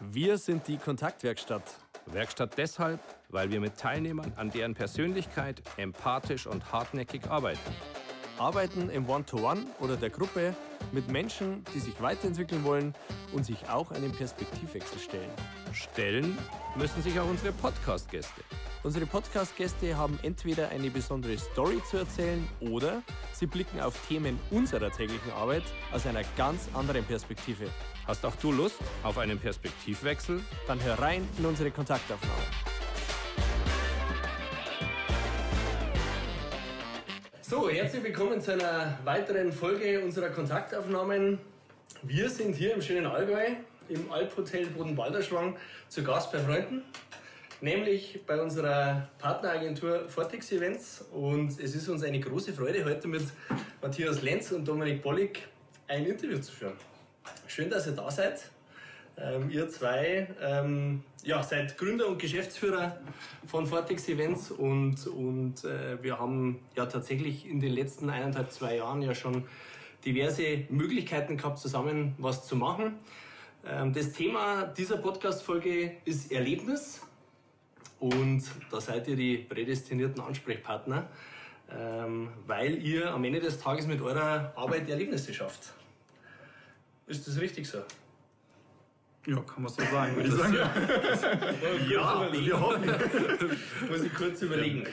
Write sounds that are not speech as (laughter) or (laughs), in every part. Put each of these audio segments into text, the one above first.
Wir sind die Kontaktwerkstatt. Werkstatt deshalb, weil wir mit Teilnehmern an deren Persönlichkeit empathisch und hartnäckig arbeiten. Arbeiten im One-to-One oder der Gruppe mit Menschen, die sich weiterentwickeln wollen und sich auch einem Perspektivwechsel stellen. Stellen müssen sich auch unsere Podcast-Gäste. Unsere Podcast-Gäste haben entweder eine besondere Story zu erzählen oder sie blicken auf Themen unserer täglichen Arbeit aus einer ganz anderen Perspektive. Hast auch du Lust auf einen Perspektivwechsel? Dann hör rein in unsere Kontaktaufnahme. So, herzlich willkommen zu einer weiteren Folge unserer Kontaktaufnahmen. Wir sind hier im schönen Allgäu im Alphotel Boden-Balderschwang zu Gast bei Freunden, nämlich bei unserer Partneragentur Vortex Events. Und es ist uns eine große Freude, heute mit Matthias Lenz und Dominik Bollig ein Interview zu führen. Schön, dass ihr da seid. Ähm, ihr zwei ähm, ja, seid Gründer und Geschäftsführer von Vortex Events und, und äh, wir haben ja tatsächlich in den letzten eineinhalb, zwei Jahren ja schon diverse Möglichkeiten gehabt, zusammen was zu machen. Ähm, das Thema dieser Podcast-Folge ist Erlebnis und da seid ihr die prädestinierten Ansprechpartner, ähm, weil ihr am Ende des Tages mit eurer Arbeit Erlebnisse schafft. Ist das richtig so? Ja, kann man so sagen, würde ich sagen. (laughs) ja, wir hoffen. (laughs) Muss ich kurz überlegen.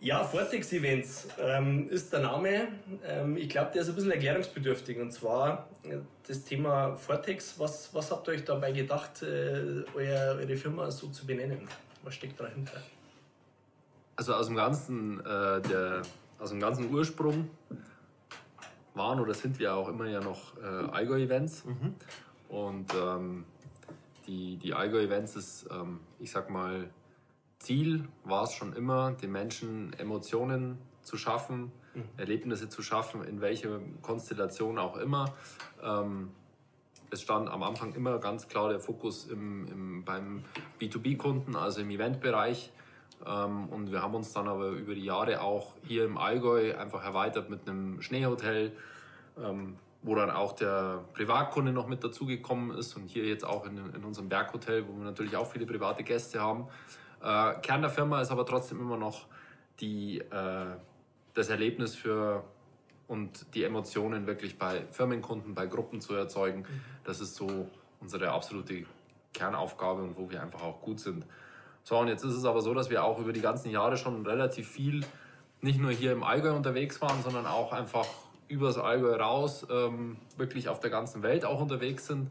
Ja, Vortex Events ähm, ist der Name. Ähm, ich glaube, der ist ein bisschen erklärungsbedürftig. Und zwar äh, das Thema Vortex. Was, was habt ihr euch dabei gedacht, äh, euer, eure Firma so zu benennen? Was steckt dahinter? Also aus dem ganzen, äh, der, aus dem ganzen Ursprung waren oder sind wir auch immer ja noch äh, Allgäu-Events. Mhm. Und ähm, die, die Allgäu-Events ist, ähm, ich sag mal, Ziel war es schon immer, den Menschen Emotionen zu schaffen, mhm. Erlebnisse zu schaffen, in welcher Konstellation auch immer. Ähm, es stand am Anfang immer ganz klar der Fokus im, im, beim B2B-Kunden, also im Eventbereich. Ähm, und wir haben uns dann aber über die Jahre auch hier im Allgäu einfach erweitert mit einem Schneehotel, ähm, wo dann auch der Privatkunde noch mit dazugekommen ist und hier jetzt auch in, in unserem Berghotel, wo wir natürlich auch viele private Gäste haben. Äh, Kern der Firma ist aber trotzdem immer noch die, äh, das Erlebnis für und die Emotionen wirklich bei Firmenkunden, bei Gruppen zu erzeugen. Das ist so unsere absolute Kernaufgabe und wo wir einfach auch gut sind. So, und jetzt ist es aber so, dass wir auch über die ganzen Jahre schon relativ viel nicht nur hier im Allgäu unterwegs waren, sondern auch einfach übers Allgäu raus ähm, wirklich auf der ganzen Welt auch unterwegs sind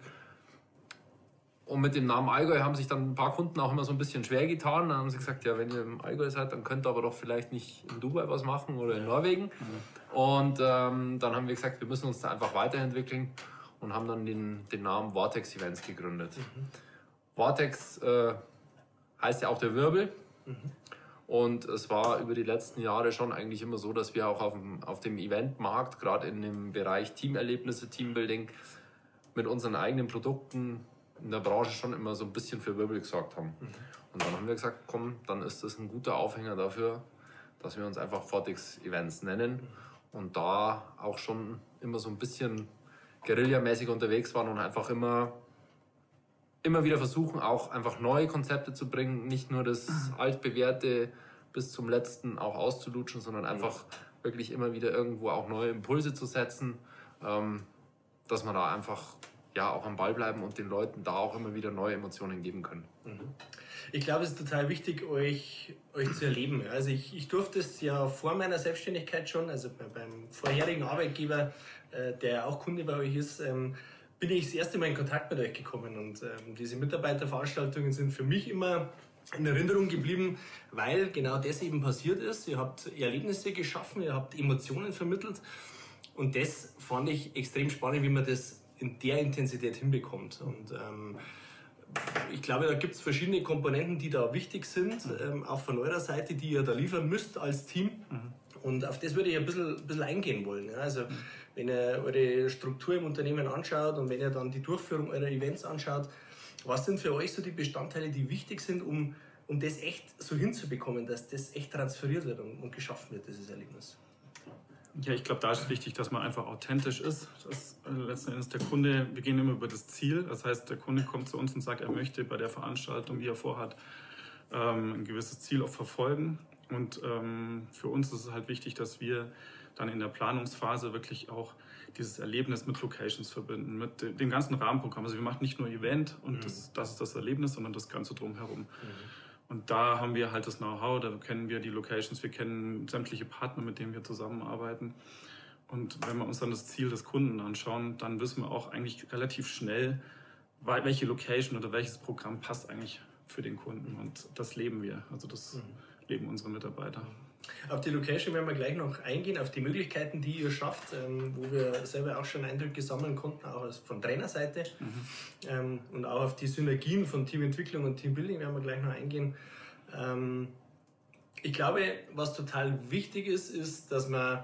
und mit dem Namen Allgäu haben sich dann ein paar Kunden auch immer so ein bisschen schwer getan. Dann haben sie gesagt, ja, wenn ihr im Allgäu seid, dann könnt ihr aber doch vielleicht nicht in Dubai was machen oder in Norwegen. Mhm. Und ähm, dann haben wir gesagt, wir müssen uns da einfach weiterentwickeln und haben dann den, den Namen Vortex Events gegründet. Mhm. Vortex äh, heißt ja auch der Wirbel. Mhm. Und es war über die letzten Jahre schon eigentlich immer so, dass wir auch auf dem, auf dem Eventmarkt, gerade in dem Bereich Teamerlebnisse, Teambuilding, mit unseren eigenen Produkten in der Branche schon immer so ein bisschen für Wirbel gesorgt haben. Mhm. Und dann haben wir gesagt, komm, dann ist das ein guter Aufhänger dafür, dass wir uns einfach Fortix Events nennen mhm. und da auch schon immer so ein bisschen guerillamäßig unterwegs waren und einfach immer immer wieder versuchen, auch einfach neue Konzepte zu bringen, nicht nur das mhm. altbewährte bis zum letzten auch auszulutschen, sondern einfach wirklich immer wieder irgendwo auch neue Impulse zu setzen, ähm, dass man da einfach ja auch am Ball bleiben und den Leuten da auch immer wieder neue Emotionen geben können. Mhm. Ich glaube, es ist total wichtig, euch, euch zu erleben. Also ich, ich durfte es ja vor meiner Selbstständigkeit schon, also beim vorherigen Arbeitgeber, äh, der auch Kunde bei euch ist, ähm, bin ich das erste Mal in Kontakt mit euch gekommen. Und ähm, diese Mitarbeiterveranstaltungen sind für mich immer in Erinnerung geblieben, weil genau das eben passiert ist. Ihr habt Erlebnisse geschaffen, ihr habt Emotionen vermittelt. Und das fand ich extrem spannend, wie man das in der Intensität hinbekommt. Und ähm, ich glaube, da gibt es verschiedene Komponenten, die da wichtig sind, ähm, auch von eurer Seite, die ihr da liefern müsst als Team. Mhm. Und auf das würde ich ein bisschen, bisschen eingehen wollen. Ja. Also, mhm. Wenn ihr eure Struktur im Unternehmen anschaut und wenn ihr dann die Durchführung eurer Events anschaut, was sind für euch so die Bestandteile, die wichtig sind, um, um das echt so hinzubekommen, dass das echt transferiert wird und, und geschaffen wird, dieses Erlebnis? Ja, ich glaube, da ist wichtig, dass man einfach authentisch ist. Dass äh, letzten Endes der Kunde, wir gehen immer über das Ziel. Das heißt, der Kunde kommt zu uns und sagt, er möchte bei der Veranstaltung, die er vorhat, ähm, ein gewisses Ziel auch verfolgen. Und ähm, für uns ist es halt wichtig, dass wir dann in der Planungsphase wirklich auch dieses Erlebnis mit Locations verbinden, mit dem ganzen Rahmenprogramm. Also wir machen nicht nur Event und mhm. das, das, ist das Erlebnis, sondern das Ganze drumherum. Mhm. Und da haben wir halt das Know-how, da kennen wir die Locations, wir kennen sämtliche Partner, mit denen wir zusammenarbeiten. Und wenn wir uns dann das Ziel des Kunden anschauen, dann wissen wir auch eigentlich relativ schnell, welche Location oder welches Programm passt eigentlich für den Kunden. Und das leben wir. Also das mhm. leben unsere Mitarbeiter. Auf die Location werden wir gleich noch eingehen, auf die Möglichkeiten, die ihr schafft, ähm, wo wir selber auch schon Eindrücke sammeln konnten, auch von Trainerseite. Mhm. Ähm, und auch auf die Synergien von Teamentwicklung und Teambuilding werden wir gleich noch eingehen. Ähm, ich glaube, was total wichtig ist, ist, dass man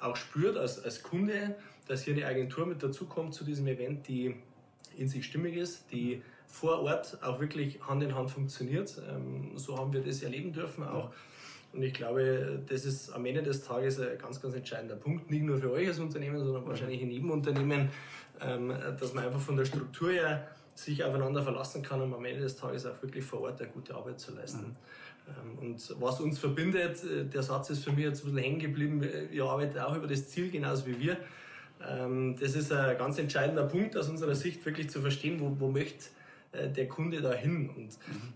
auch spürt als, als Kunde, dass hier eine Agentur mit dazukommt zu diesem Event, die in sich stimmig ist, die vor Ort auch wirklich Hand in Hand funktioniert. Ähm, so haben wir das erleben dürfen auch. Und ich glaube, das ist am Ende des Tages ein ganz, ganz entscheidender Punkt, nicht nur für euch als Unternehmen, sondern wahrscheinlich in jedem Unternehmen, ähm, dass man einfach von der Struktur her sich aufeinander verlassen kann, um am Ende des Tages auch wirklich vor Ort eine gute Arbeit zu leisten. Mhm. Und was uns verbindet, äh, der Satz ist für mich jetzt ein bisschen hängen geblieben, ihr arbeitet auch über das Ziel genauso wie wir. Ähm, das ist ein ganz entscheidender Punkt aus unserer Sicht, wirklich zu verstehen, wo, wo möchte äh, der Kunde da hin. Und mhm.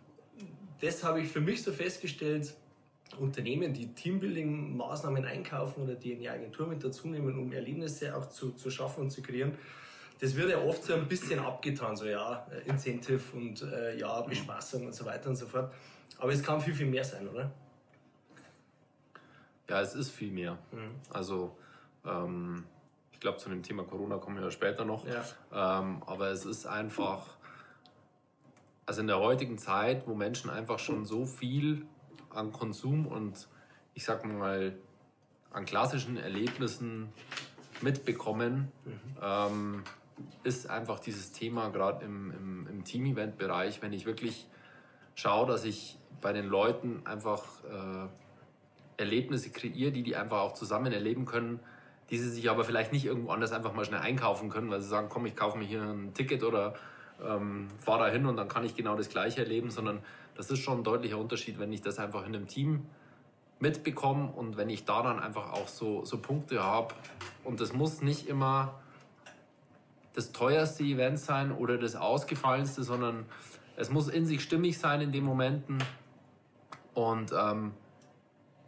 das habe ich für mich so festgestellt, Unternehmen, die Teambuilding-Maßnahmen einkaufen oder die eine Agentur mit dazu nehmen, um Erlebnisse auch zu, zu schaffen und zu kreieren, das wird ja oft so ein bisschen abgetan, so ja, Incentive und äh, ja, Bespaßung und so weiter und so fort. Aber es kann viel, viel mehr sein, oder? Ja, es ist viel mehr. Mhm. Also, ähm, ich glaube, zu dem Thema Corona kommen wir später noch. Ja. Ähm, aber es ist einfach, also in der heutigen Zeit, wo Menschen einfach schon so viel an Konsum und ich sag mal an klassischen Erlebnissen mitbekommen, mhm. ähm, ist einfach dieses Thema gerade im, im, im Team-Event-Bereich, wenn ich wirklich schaue, dass ich bei den Leuten einfach äh, Erlebnisse kreiere, die die einfach auch zusammen erleben können, die sie sich aber vielleicht nicht irgendwo anders einfach mal schnell einkaufen können, weil sie sagen, komm, ich kaufe mir hier ein Ticket oder ähm, fahre da hin und dann kann ich genau das Gleiche erleben, sondern das ist schon ein deutlicher Unterschied, wenn ich das einfach in einem Team mitbekomme und wenn ich da dann einfach auch so, so Punkte habe. Und das muss nicht immer das teuerste Event sein oder das ausgefallenste, sondern es muss in sich stimmig sein in den Momenten. Und ähm,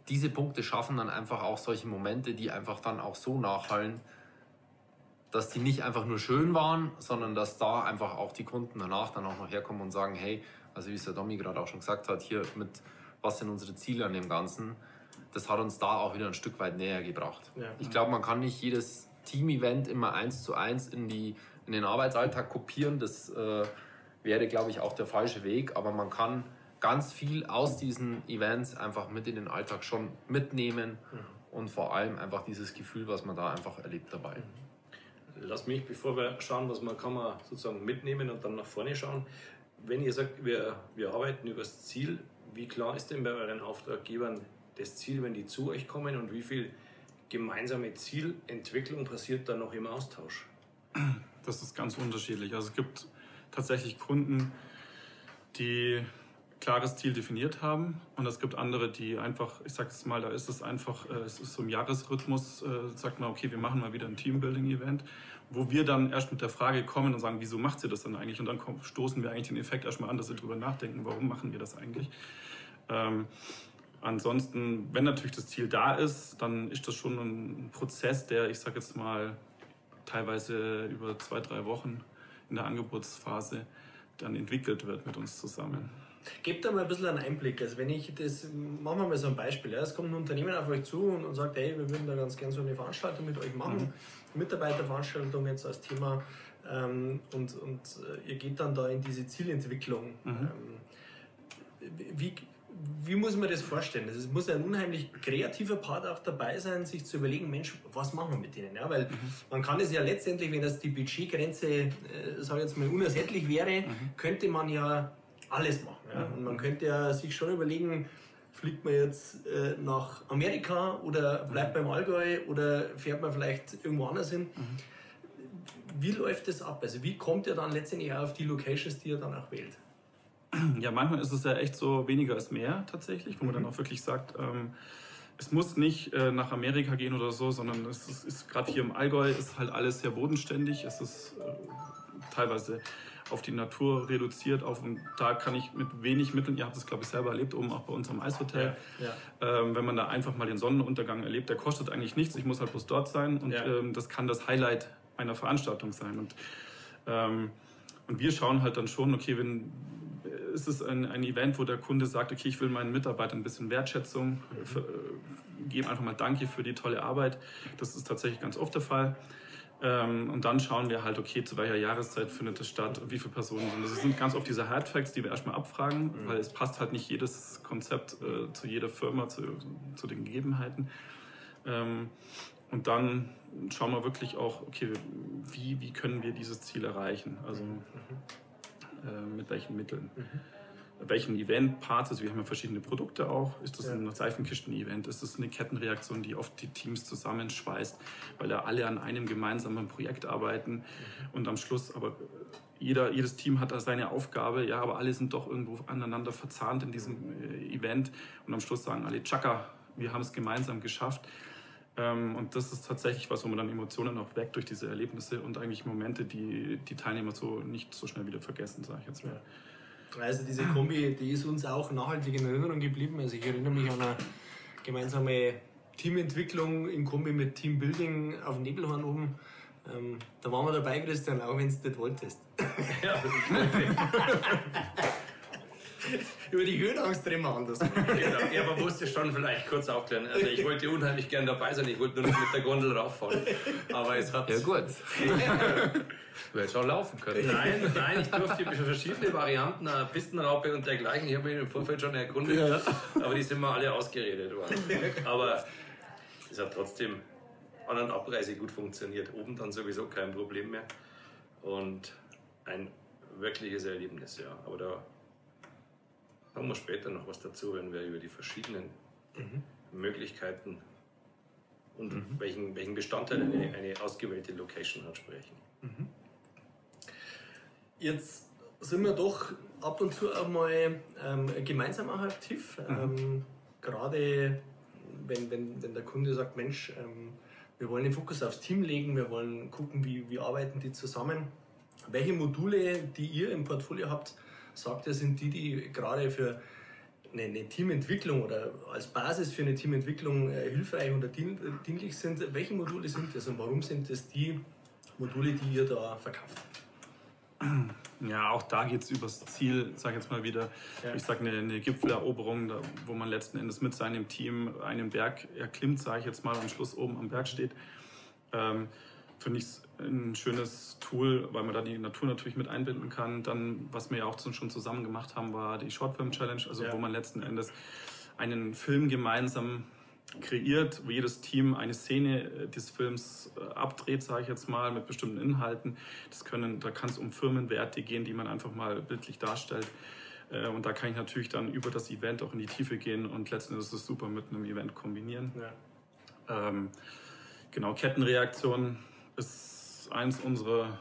diese Punkte schaffen dann einfach auch solche Momente, die einfach dann auch so nachhallen, dass die nicht einfach nur schön waren, sondern dass da einfach auch die Kunden danach dann auch noch herkommen und sagen, hey, also wie es der Domi gerade auch schon gesagt hat, hier mit was sind unsere Ziele an dem Ganzen, das hat uns da auch wieder ein Stück weit näher gebracht. Ja. Ich glaube, man kann nicht jedes Team-Event immer eins zu eins in, die, in den Arbeitsalltag kopieren. Das äh, wäre, glaube ich, auch der falsche Weg. Aber man kann ganz viel aus diesen Events einfach mit in den Alltag schon mitnehmen mhm. und vor allem einfach dieses Gefühl, was man da einfach erlebt dabei. Lass mich, bevor wir schauen, was man kann man sozusagen mitnehmen und dann nach vorne schauen, wenn ihr sagt, wir, wir arbeiten über das Ziel, wie klar ist denn bei euren Auftraggebern das Ziel, wenn die zu euch kommen und wie viel gemeinsame Zielentwicklung passiert dann noch im Austausch? Das ist ganz unterschiedlich. Also es gibt tatsächlich Kunden, die klares Ziel definiert haben und es gibt andere, die einfach, ich sage es mal, da ist es einfach, äh, es ist so im Jahresrhythmus, äh, sagt man, okay, wir machen mal wieder ein Teambuilding-Event wo wir dann erst mit der Frage kommen und sagen, wieso macht sie das dann eigentlich? Und dann stoßen wir eigentlich den Effekt erstmal an, dass wir darüber nachdenken, warum machen wir das eigentlich? Ähm, ansonsten, wenn natürlich das Ziel da ist, dann ist das schon ein Prozess, der, ich sage jetzt mal, teilweise über zwei, drei Wochen in der Angebotsphase dann entwickelt wird mit uns zusammen. Gebt da mal ein bisschen einen Einblick. Also wenn ich das, machen wir mal so ein Beispiel. Ja. Es kommt ein Unternehmen auf euch zu und, und sagt, hey, wir würden da ganz gerne so eine Veranstaltung mit euch machen. Mhm. Mitarbeiterveranstaltung jetzt als Thema ähm, und, und äh, ihr geht dann da in diese Zielentwicklung. Mhm. Ähm, wie, wie muss man das vorstellen? Es muss ein unheimlich kreativer Part auch dabei sein, sich zu überlegen, Mensch, was machen wir mit denen? Ja, weil mhm. man kann es ja letztendlich, wenn das die Budgetgrenze, äh, sage jetzt mal, unersättlich wäre, mhm. könnte man ja alles machen. Ja? Und man könnte ja sich schon überlegen, fliegt man jetzt äh, nach Amerika oder bleibt beim Allgäu oder fährt man vielleicht irgendwo anders hin? Wie läuft das ab? Also wie kommt ihr dann letztendlich auf die Locations, die ihr dann auch wählt? (clears throat) Ja, manchmal ist es ja echt so weniger ist mehr tatsächlich, wo man dann auch wirklich sagt, ähm, es muss nicht äh, nach Amerika gehen oder so, sondern es ist, ist gerade hier im Allgäu ist halt alles sehr bodenständig. Es ist äh, teilweise auf die Natur reduziert auf und da kann ich mit wenig Mitteln, ihr habt es glaube ich selber erlebt, oben auch bei uns am Eishotel, Ja. ähm, wenn man da einfach mal den Sonnenuntergang erlebt, der kostet eigentlich nichts, ich muss halt bloß dort sein und Ja. ähm, das kann das Highlight einer Veranstaltung sein. Und, ähm, und wir schauen halt dann schon, okay, wenn äh, ist es ein, ein Event, wo der Kunde sagt, okay, ich will meinen Mitarbeitern ein bisschen Wertschätzung, für, äh, geben einfach mal Danke für die tolle Arbeit. Das ist tatsächlich ganz oft der Fall. Ähm, und dann schauen wir halt, okay, zu welcher Jahreszeit findet es statt, wie viele Personen sind. Das sind ganz oft diese Hard Facts, die wir erstmal abfragen, weil es passt halt nicht jedes Konzept äh, zu jeder Firma, zu, zu den Gegebenheiten. Ähm, und dann schauen wir wirklich auch, okay, wie, wie können wir dieses Ziel erreichen? Also äh, mit welchen Mitteln? Welchen Event-Parts, also wir haben ja verschiedene Produkte auch. Ist das Ja. ein Seifenkisten-Event? Ist das eine Kettenreaktion, die oft die Teams zusammenschweißt, weil da alle an einem gemeinsamen Projekt arbeiten und am Schluss aber jeder, jedes Team hat da seine Aufgabe, ja, aber alle sind doch irgendwo aneinander verzahnt in diesem äh, Event und am Schluss sagen alle, Chaka, wir haben es gemeinsam geschafft. Ähm, und das ist tatsächlich was, wo man dann Emotionen auch weckt durch diese Erlebnisse und eigentlich Momente, die die Teilnehmer so nicht so schnell wieder vergessen, sage ich jetzt mal. Also diese Kombi, die ist uns auch nachhaltig in Erinnerung geblieben. Also ich erinnere mich an eine gemeinsame Teamentwicklung in Kombi mit Teambuilding auf Nebelhorn oben. Ähm, da waren wir dabei, Christian, auch wenn du nicht wolltest. (laughs) Ja, (laughs) Über die Höhenangst reden wir anders. (laughs) genau. ja, man musste schon vielleicht kurz aufklären. Also ich wollte unheimlich gern dabei sein, ich wollte nur nicht mit der Gondel rauffahren. Aber es hat... Ja, gut. (laughs) du hättest auch laufen können. Nein, nein, ich durfte für verschiedene Varianten, eine Pistenraupe und dergleichen. Ich habe mich im Vorfeld schon erkundigt, aber die sind mir alle ausgeredet worden. Aber es hat trotzdem an und Abreise gut funktioniert. Oben dann sowieso kein Problem mehr. Und ein wirkliches Erlebnis, ja. Aber da haben wir später noch was dazu, wenn wir über die verschiedenen Möglichkeiten und welchen, welchen Bestandteil eine, eine ausgewählte Location hat sprechen. Jetzt sind wir doch ab und zu auch mal ähm, gemeinsam auch aktiv. Ähm, gerade wenn, wenn, wenn der Kunde sagt, Mensch, ähm, wir wollen den Fokus aufs Team legen, wir wollen gucken, wie, wie arbeiten die zusammen. Welche Module, die ihr im Portfolio habt, sagt ihr, sind die, die gerade für eine, eine Teamentwicklung oder als Basis für eine Teamentwicklung äh, hilfreich oder dien, dienlich sind? Welche Module sind das und warum sind das die Module, die ihr da verkauft? Ja, auch da geht es übers Ziel, sage ich jetzt mal wieder. Ja. Ich sage eine, eine Gipfeleroberung, da, wo man letzten Endes mit seinem Team einen Berg erklimmt, sage ich jetzt mal, am Schluss oben am Berg steht. Ähm, Finde ich es ein schönes Tool, weil man da die Natur natürlich mit einbinden kann. Dann, was wir ja auch schon zusammen gemacht haben, war die Shortfilm Challenge, also Ja. wo man letzten Endes einen Film gemeinsam kreiert, wo jedes Team eine Szene äh, des Films äh, abdreht, sage ich jetzt mal, mit bestimmten Inhalten. Das können, da kann es um Firmenwerte gehen, die man einfach mal bildlich darstellt. Äh, Und da kann ich natürlich dann über das Event auch in die Tiefe gehen und letzten Endes ist es super mit einem Event kombinieren. Ja. Ähm, genau, Kettenreaktion ist eins unserer,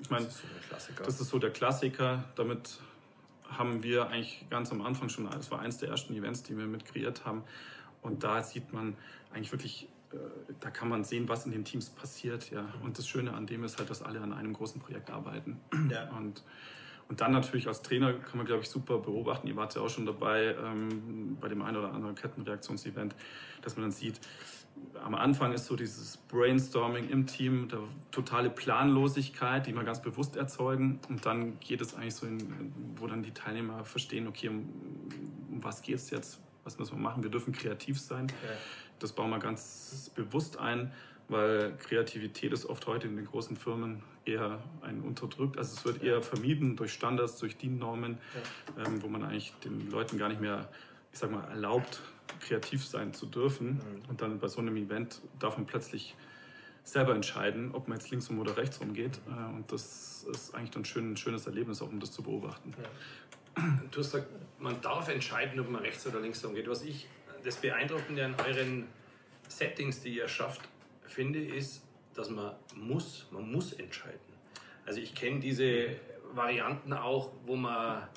ich meine, Das ist so das ist so der Klassiker. Damit haben wir eigentlich ganz am Anfang schon, das war eins der ersten Events, die wir mit kreiert haben. Und da sieht man eigentlich wirklich, äh, da kann man sehen, was in den Teams passiert. Ja. Und das Schöne an dem ist halt, dass alle an einem großen Projekt arbeiten. Ja. Und, und dann natürlich als Trainer kann man, glaube ich, super beobachten. Ihr wart ja auch schon dabei ähm, bei dem einen oder anderen Kettenreaktionsevent, dass man dann sieht, am Anfang ist so dieses Brainstorming im Team, der totale Planlosigkeit, die wir ganz bewusst erzeugen. Und dann geht es eigentlich so in, wo dann die Teilnehmer verstehen, okay, um, um was geht es jetzt? Was müssen wir machen? Wir dürfen kreativ sein. Das bauen wir ganz bewusst ein, weil Kreativität ist oft heute in den großen Firmen eher ein unterdrückt. Also es wird eher vermieden durch Standards, durch DIN-Normen, ähm, wo man eigentlich den Leuten gar nicht mehr, ich sag mal, erlaubt, kreativ sein zu dürfen. Und dann bei so einem Event darf man plötzlich selber entscheiden, ob man jetzt links rum oder rechts rum geht. Äh, Und das ist eigentlich dann schön, ein schönes Erlebnis, auch um das zu beobachten. du hast gesagt, man darf entscheiden, ob man rechts oder links umgeht. Was ich das Beeindruckende an euren Settings, die ihr schafft, finde, ist, dass man muss, man muss entscheiden. Also ich kenne diese Varianten auch, wo man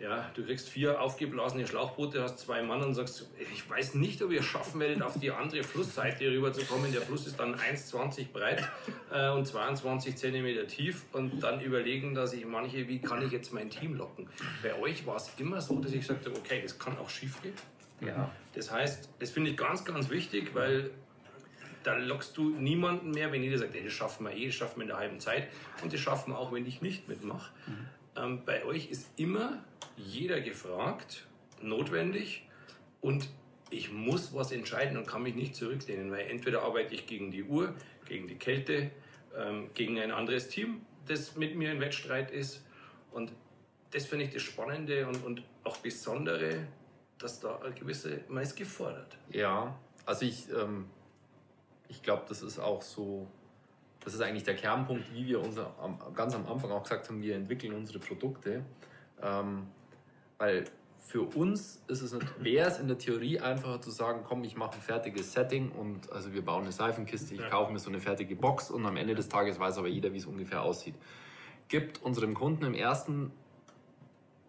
ja, du kriegst vier aufgeblasene Schlauchboote, hast zwei Mann und sagst, ich weiß nicht, ob ihr schaffen werdet, auf die andere Flussseite rüberzukommen. Der Fluss ist dann 1,20 breit äh, und 22 Zentimeter tief und dann überlegen, dass ich manche, wie kann ich jetzt mein Team locken? Bei euch war es immer so, dass ich gesagt habe, okay, das kann auch schief gehen. Ja. Das heißt, das finde ich ganz, ganz wichtig, weil da lockst du niemanden mehr, wenn jeder sagt, hey, das schaffen wir eh, das schaffen wir in der halben Zeit und das schaffen wir auch, wenn ich nicht mitmache. Mhm. Ähm, bei euch ist immer jeder gefragt, notwendig und ich muss was entscheiden und kann mich nicht zurücklehnen, weil entweder arbeite ich gegen die Uhr, gegen die Kälte, ähm, gegen ein anderes Team, das mit mir in Wettstreit ist und das finde ich das Spannende und, und auch Besondere, dass da eine gewisse, man ist gefordert. Ja, also ich, ähm, ich glaube, das ist auch so, das ist eigentlich der Kernpunkt, wie wir unser, ganz am Anfang auch gesagt haben, wir entwickeln unsere Produkte. Ähm, weil für uns ist es wäre es in der Theorie einfacher zu sagen, komm, ich mache ein fertiges Setting und also wir bauen eine Seifenkiste, ich ja. kaufe mir so eine fertige Box und am Ende des Tages weiß aber jeder, wie es ungefähr aussieht. Gibt unserem Kunden im ersten,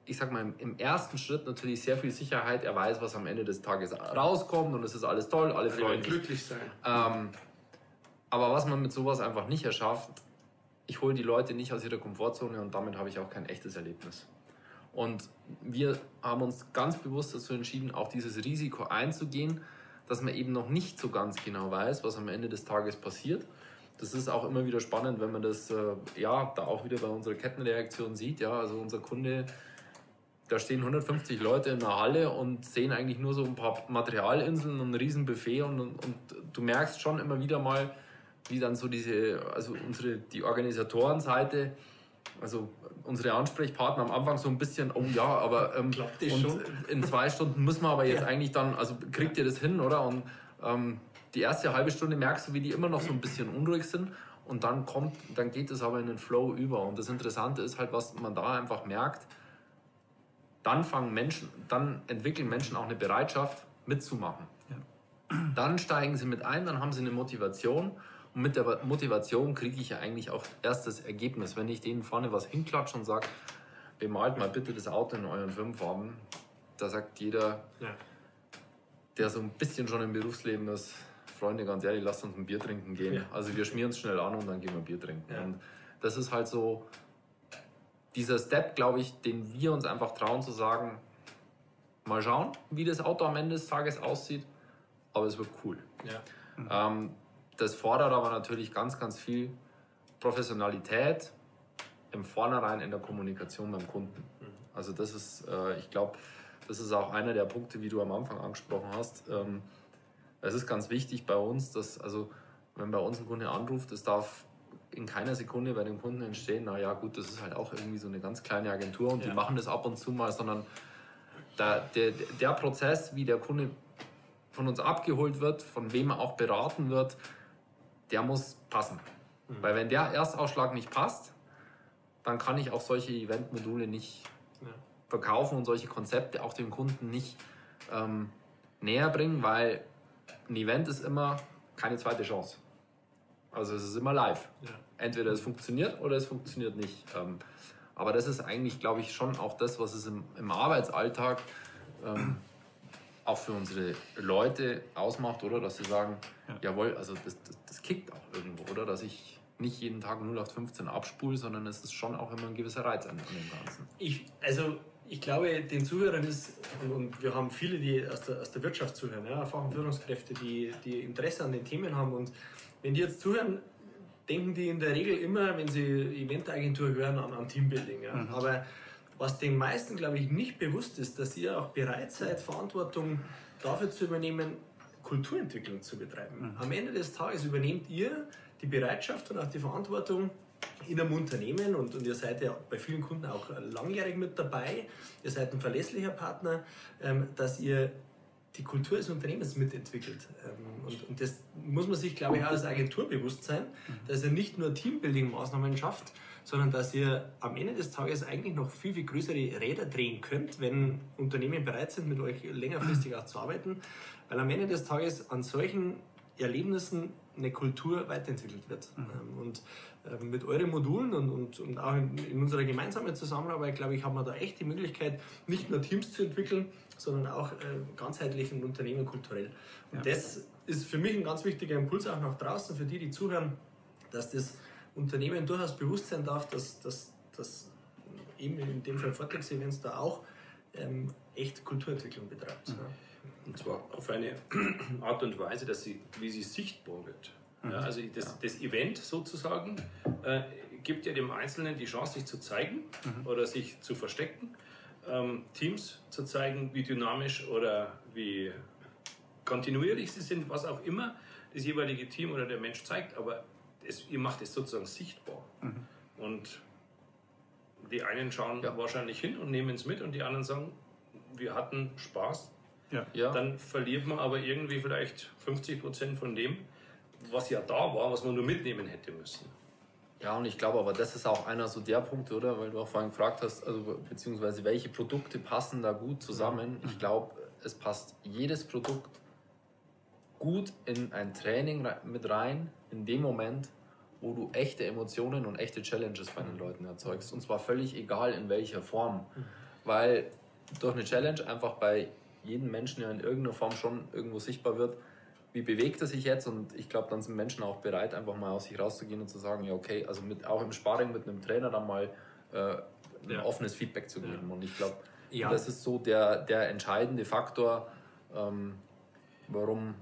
ich sag mal, im ersten Schritt natürlich sehr viel Sicherheit. Er weiß, was am Ende des Tages rauskommt und es ist alles toll, alle freuen sich. glücklich sein. Ähm, aber was man mit sowas einfach nicht erschafft, ich hole die Leute nicht aus ihrer Komfortzone und damit habe ich auch kein echtes Erlebnis. Und wir haben uns ganz bewusst dazu entschieden, auch dieses Risiko einzugehen, dass man eben noch nicht so ganz genau weiß, was am Ende des Tages passiert. Das ist auch immer wieder spannend, wenn man das äh, ja da auch wieder bei unserer Kettenreaktion sieht. Ja, also unser Kunde, da stehen 150 Leute in der Halle und sehen eigentlich nur so ein paar Materialinseln und ein Riesenbuffet und, und, und du merkst schon immer wieder mal, wie dann so diese, also unsere die Organisatorenseite also unsere Ansprechpartner am Anfang so ein bisschen, oh ja, aber ähm, und schon? in zwei Stunden müssen wir aber jetzt ja. eigentlich dann, also kriegt ihr das hin, oder? Und ähm, die erste halbe Stunde merkst du, wie die immer noch so ein bisschen unruhig sind und dann kommt, dann geht es aber in den Flow über. Und das Interessante ist halt, was man da einfach merkt, dann fangen Menschen, dann entwickeln Menschen auch eine Bereitschaft mitzumachen. Ja. Dann steigen sie mit ein, dann haben sie eine Motivation und mit der Motivation kriege ich ja eigentlich auch erst das Ergebnis. Wenn ich denen vorne was hinklatsche und sage, bemalt mal bitte das Auto in euren Firmenfarben, da sagt jeder, ja. der so ein bisschen schon im Berufsleben ist, Freunde, ganz ehrlich, lasst uns ein Bier trinken gehen. Ja. Also wir schmieren es schnell an und dann gehen wir Bier trinken. Ja. Und das ist halt so dieser Step, glaube ich, den wir uns einfach trauen zu sagen, mal schauen, wie das Auto am Ende des Tages aussieht, aber es wird cool. Ja. Ähm, das fordert aber natürlich ganz, ganz viel Professionalität im Vornherein in der Kommunikation beim Kunden. Mhm. Also das ist, äh, ich glaube, das ist auch einer der Punkte, wie du am Anfang angesprochen hast. Ähm, es ist ganz wichtig bei uns, dass, also wenn bei uns ein Kunde anruft, es darf in keiner Sekunde bei dem Kunden entstehen, naja gut, das ist halt auch irgendwie so eine ganz kleine Agentur und ja. die machen das ab und zu mal, sondern der, der, der Prozess, wie der Kunde von uns abgeholt wird, von wem er auch beraten wird, der muss passen. Mhm. Weil wenn der Erstausschlag nicht passt, dann kann ich auch solche Eventmodule nicht ja. verkaufen und solche Konzepte auch dem Kunden nicht ähm, näher bringen, weil ein Event ist immer keine zweite Chance. Also es ist immer live. Ja. Entweder es funktioniert oder es funktioniert nicht. Ähm, aber das ist eigentlich, glaube ich, schon auch das, was es im, im Arbeitsalltag ähm, auch für unsere Leute ausmacht, oder? Dass sie sagen, ja. jawohl, also das, das, das, kickt auch irgendwo, oder? Dass ich nicht jeden Tag 0815 abspule, sondern es ist schon auch immer ein gewisser Reiz an, an dem Ganzen. Ich, also ich glaube, den Zuhörern ist, und wir haben viele, die aus der, aus der Wirtschaft zuhören, ja, Fach- und Führungskräfte, die, die Interesse an den Themen haben. Und wenn die jetzt zuhören, denken die in der Regel immer, wenn sie Eventagentur hören, an, an Teambuilding. Ja. Mhm. Aber was den meisten, glaube ich, nicht bewusst ist, dass ihr auch bereit seid, Verantwortung dafür zu übernehmen, Kulturentwicklung zu betreiben. Mhm. Am Ende des Tages übernehmt ihr die Bereitschaft und auch die Verantwortung in einem Unternehmen und, und ihr seid ja bei vielen Kunden auch langjährig mit dabei, ihr seid ein verlässlicher Partner, ähm, dass ihr die Kultur des Unternehmens mitentwickelt. Ähm, und, und das muss man sich, glaube ich, auch als Agentur bewusst sein, dass ihr nicht nur Teambuilding-Maßnahmen schafft, sondern dass ihr am Ende des Tages eigentlich noch viel, viel größere Räder drehen könnt, wenn Unternehmen bereit sind, mit euch längerfristig auch zu arbeiten. Weil am Ende des Tages an solchen Erlebnissen eine Kultur weiterentwickelt wird. Mhm. Und ähm, mit euren Modulen und, und, und auch in, in, unserer gemeinsamen Zusammenarbeit, glaube ich, haben wir da echt die Möglichkeit, nicht nur Teams zu entwickeln, sondern auch äh, ganzheitlich ein Unternehmen kulturell. Und ja. das ist für mich ein ganz wichtiger Impuls auch nach draußen, für die, die zuhören, dass das Unternehmen durchaus bewusst sein darf, dass, dass, dass eben in dem Fall Vortragsevents da auch ähm, echt Kulturentwicklung betreibt. Mhm. Und zwar auf eine (clears throat) Art und Weise, dass sie, wie sie sichtbar wird. Ja, mhm. also das, das, Event sozusagen äh, gibt ja dem Einzelnen die Chance, sich zu zeigen mhm. oder sich zu verstecken, ähm, Teams zu zeigen, wie dynamisch oder wie kontinuierlich sie sind, was auch immer das jeweilige Team oder der Mensch zeigt, aber es, ihr macht es sozusagen sichtbar. Mhm. Und die einen schauen ja. wahrscheinlich hin und nehmen es mit und die anderen sagen, wir hatten Spaß. Ja. Ja. Dann verliert man aber irgendwie vielleicht 50 Prozent von dem, was ja da war, was man nur mitnehmen hätte müssen. Ja, und ich glaube aber, das ist auch einer so der Punkte, oder? Weil du auch vorhin gefragt hast, also beziehungsweise welche Produkte passen da gut zusammen. Ich glaube, es passt jedes Produkt gut in ein Training mit rein, in dem Moment, wo du echte Emotionen und echte Challenges bei den Leuten erzeugst. Und zwar völlig egal in welcher Form. Weil durch eine Challenge einfach bei jedem Menschen ja in irgendeiner Form schon irgendwo sichtbar wird, wie bewegt er sich jetzt? Und ich glaube, dann sind Menschen auch bereit, einfach mal aus sich rauszugehen und zu sagen, ja, okay, also mit, auch im Sparring mit einem Trainer dann mal äh, ein ja. offenes Feedback zu geben. Ja. Und ich glaube, ja. das ist so der, der entscheidende Faktor, ähm, warum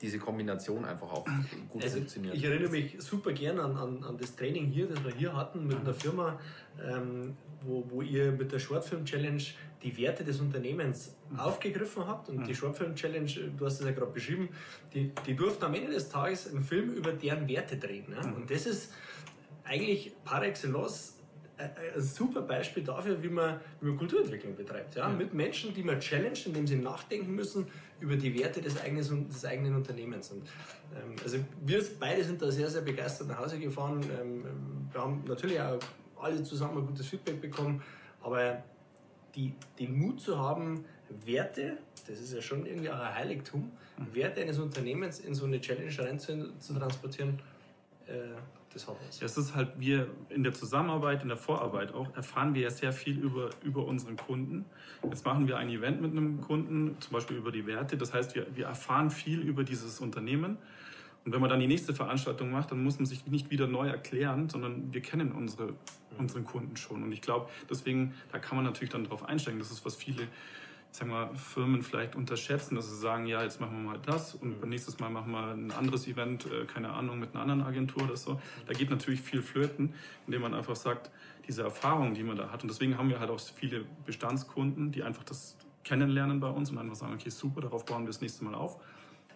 diese Kombination einfach auch gut also funktioniert. Ich erinnere mich super gern an, an, an das Training hier, das wir hier hatten mit einer Firma, ähm, wo, wo ihr mit der Shortfilm Challenge die Werte des Unternehmens mhm. aufgegriffen habt. Und mhm. die Shortfilm Challenge, du hast es ja gerade beschrieben, die, die durften am Ende des Tages einen Film über deren Werte drehen. Ne? Mhm. Und das ist eigentlich par excellence ein super Beispiel dafür, wie man, wie man Kulturentwicklung betreibt. Ja? ja? Mit Menschen, die man challenge, indem sie nachdenken müssen über die Werte des eigenen, des eigenen Unternehmens. Und, ähm, also wir beide sind da sehr, sehr begeistert nach Hause gefahren. Ähm, wir haben natürlich auch alle zusammen ein gutes Feedback bekommen, aber die, den Mut zu haben, Werte, das ist ja schon irgendwie auch ein Heiligtum, mhm. Werte eines Unternehmens in so eine Challenge rein zu, zu transportieren, äh, das hat was. Es ist halt, wir in der Zusammenarbeit, in der Vorarbeit auch, erfahren wir ja sehr viel über, über unseren Kunden. Jetzt machen wir ein Event mit einem Kunden, zum Beispiel über die Werte. Das heißt, wir, wir erfahren viel über dieses Unternehmen. Und wenn man dann die nächste Veranstaltung macht, dann muss man sich nicht wieder neu erklären, sondern wir kennen unsere, unseren Kunden schon. Und ich glaube, deswegen, da kann man natürlich dann drauf einsteigen. Das ist, was viele sagen wir, Firmen vielleicht unterschätzen, dass sie sagen, ja, jetzt machen wir mal das und beim nächsten Mal machen wir ein anderes Event, äh, keine Ahnung, mit einer anderen Agentur oder so. Da geht natürlich viel flöten, indem man einfach sagt, diese Erfahrung, die man da hat. Und deswegen haben wir halt auch viele Bestandskunden, die einfach das kennenlernen bei uns und einfach sagen, okay, super, darauf bauen wir das nächste Mal auf.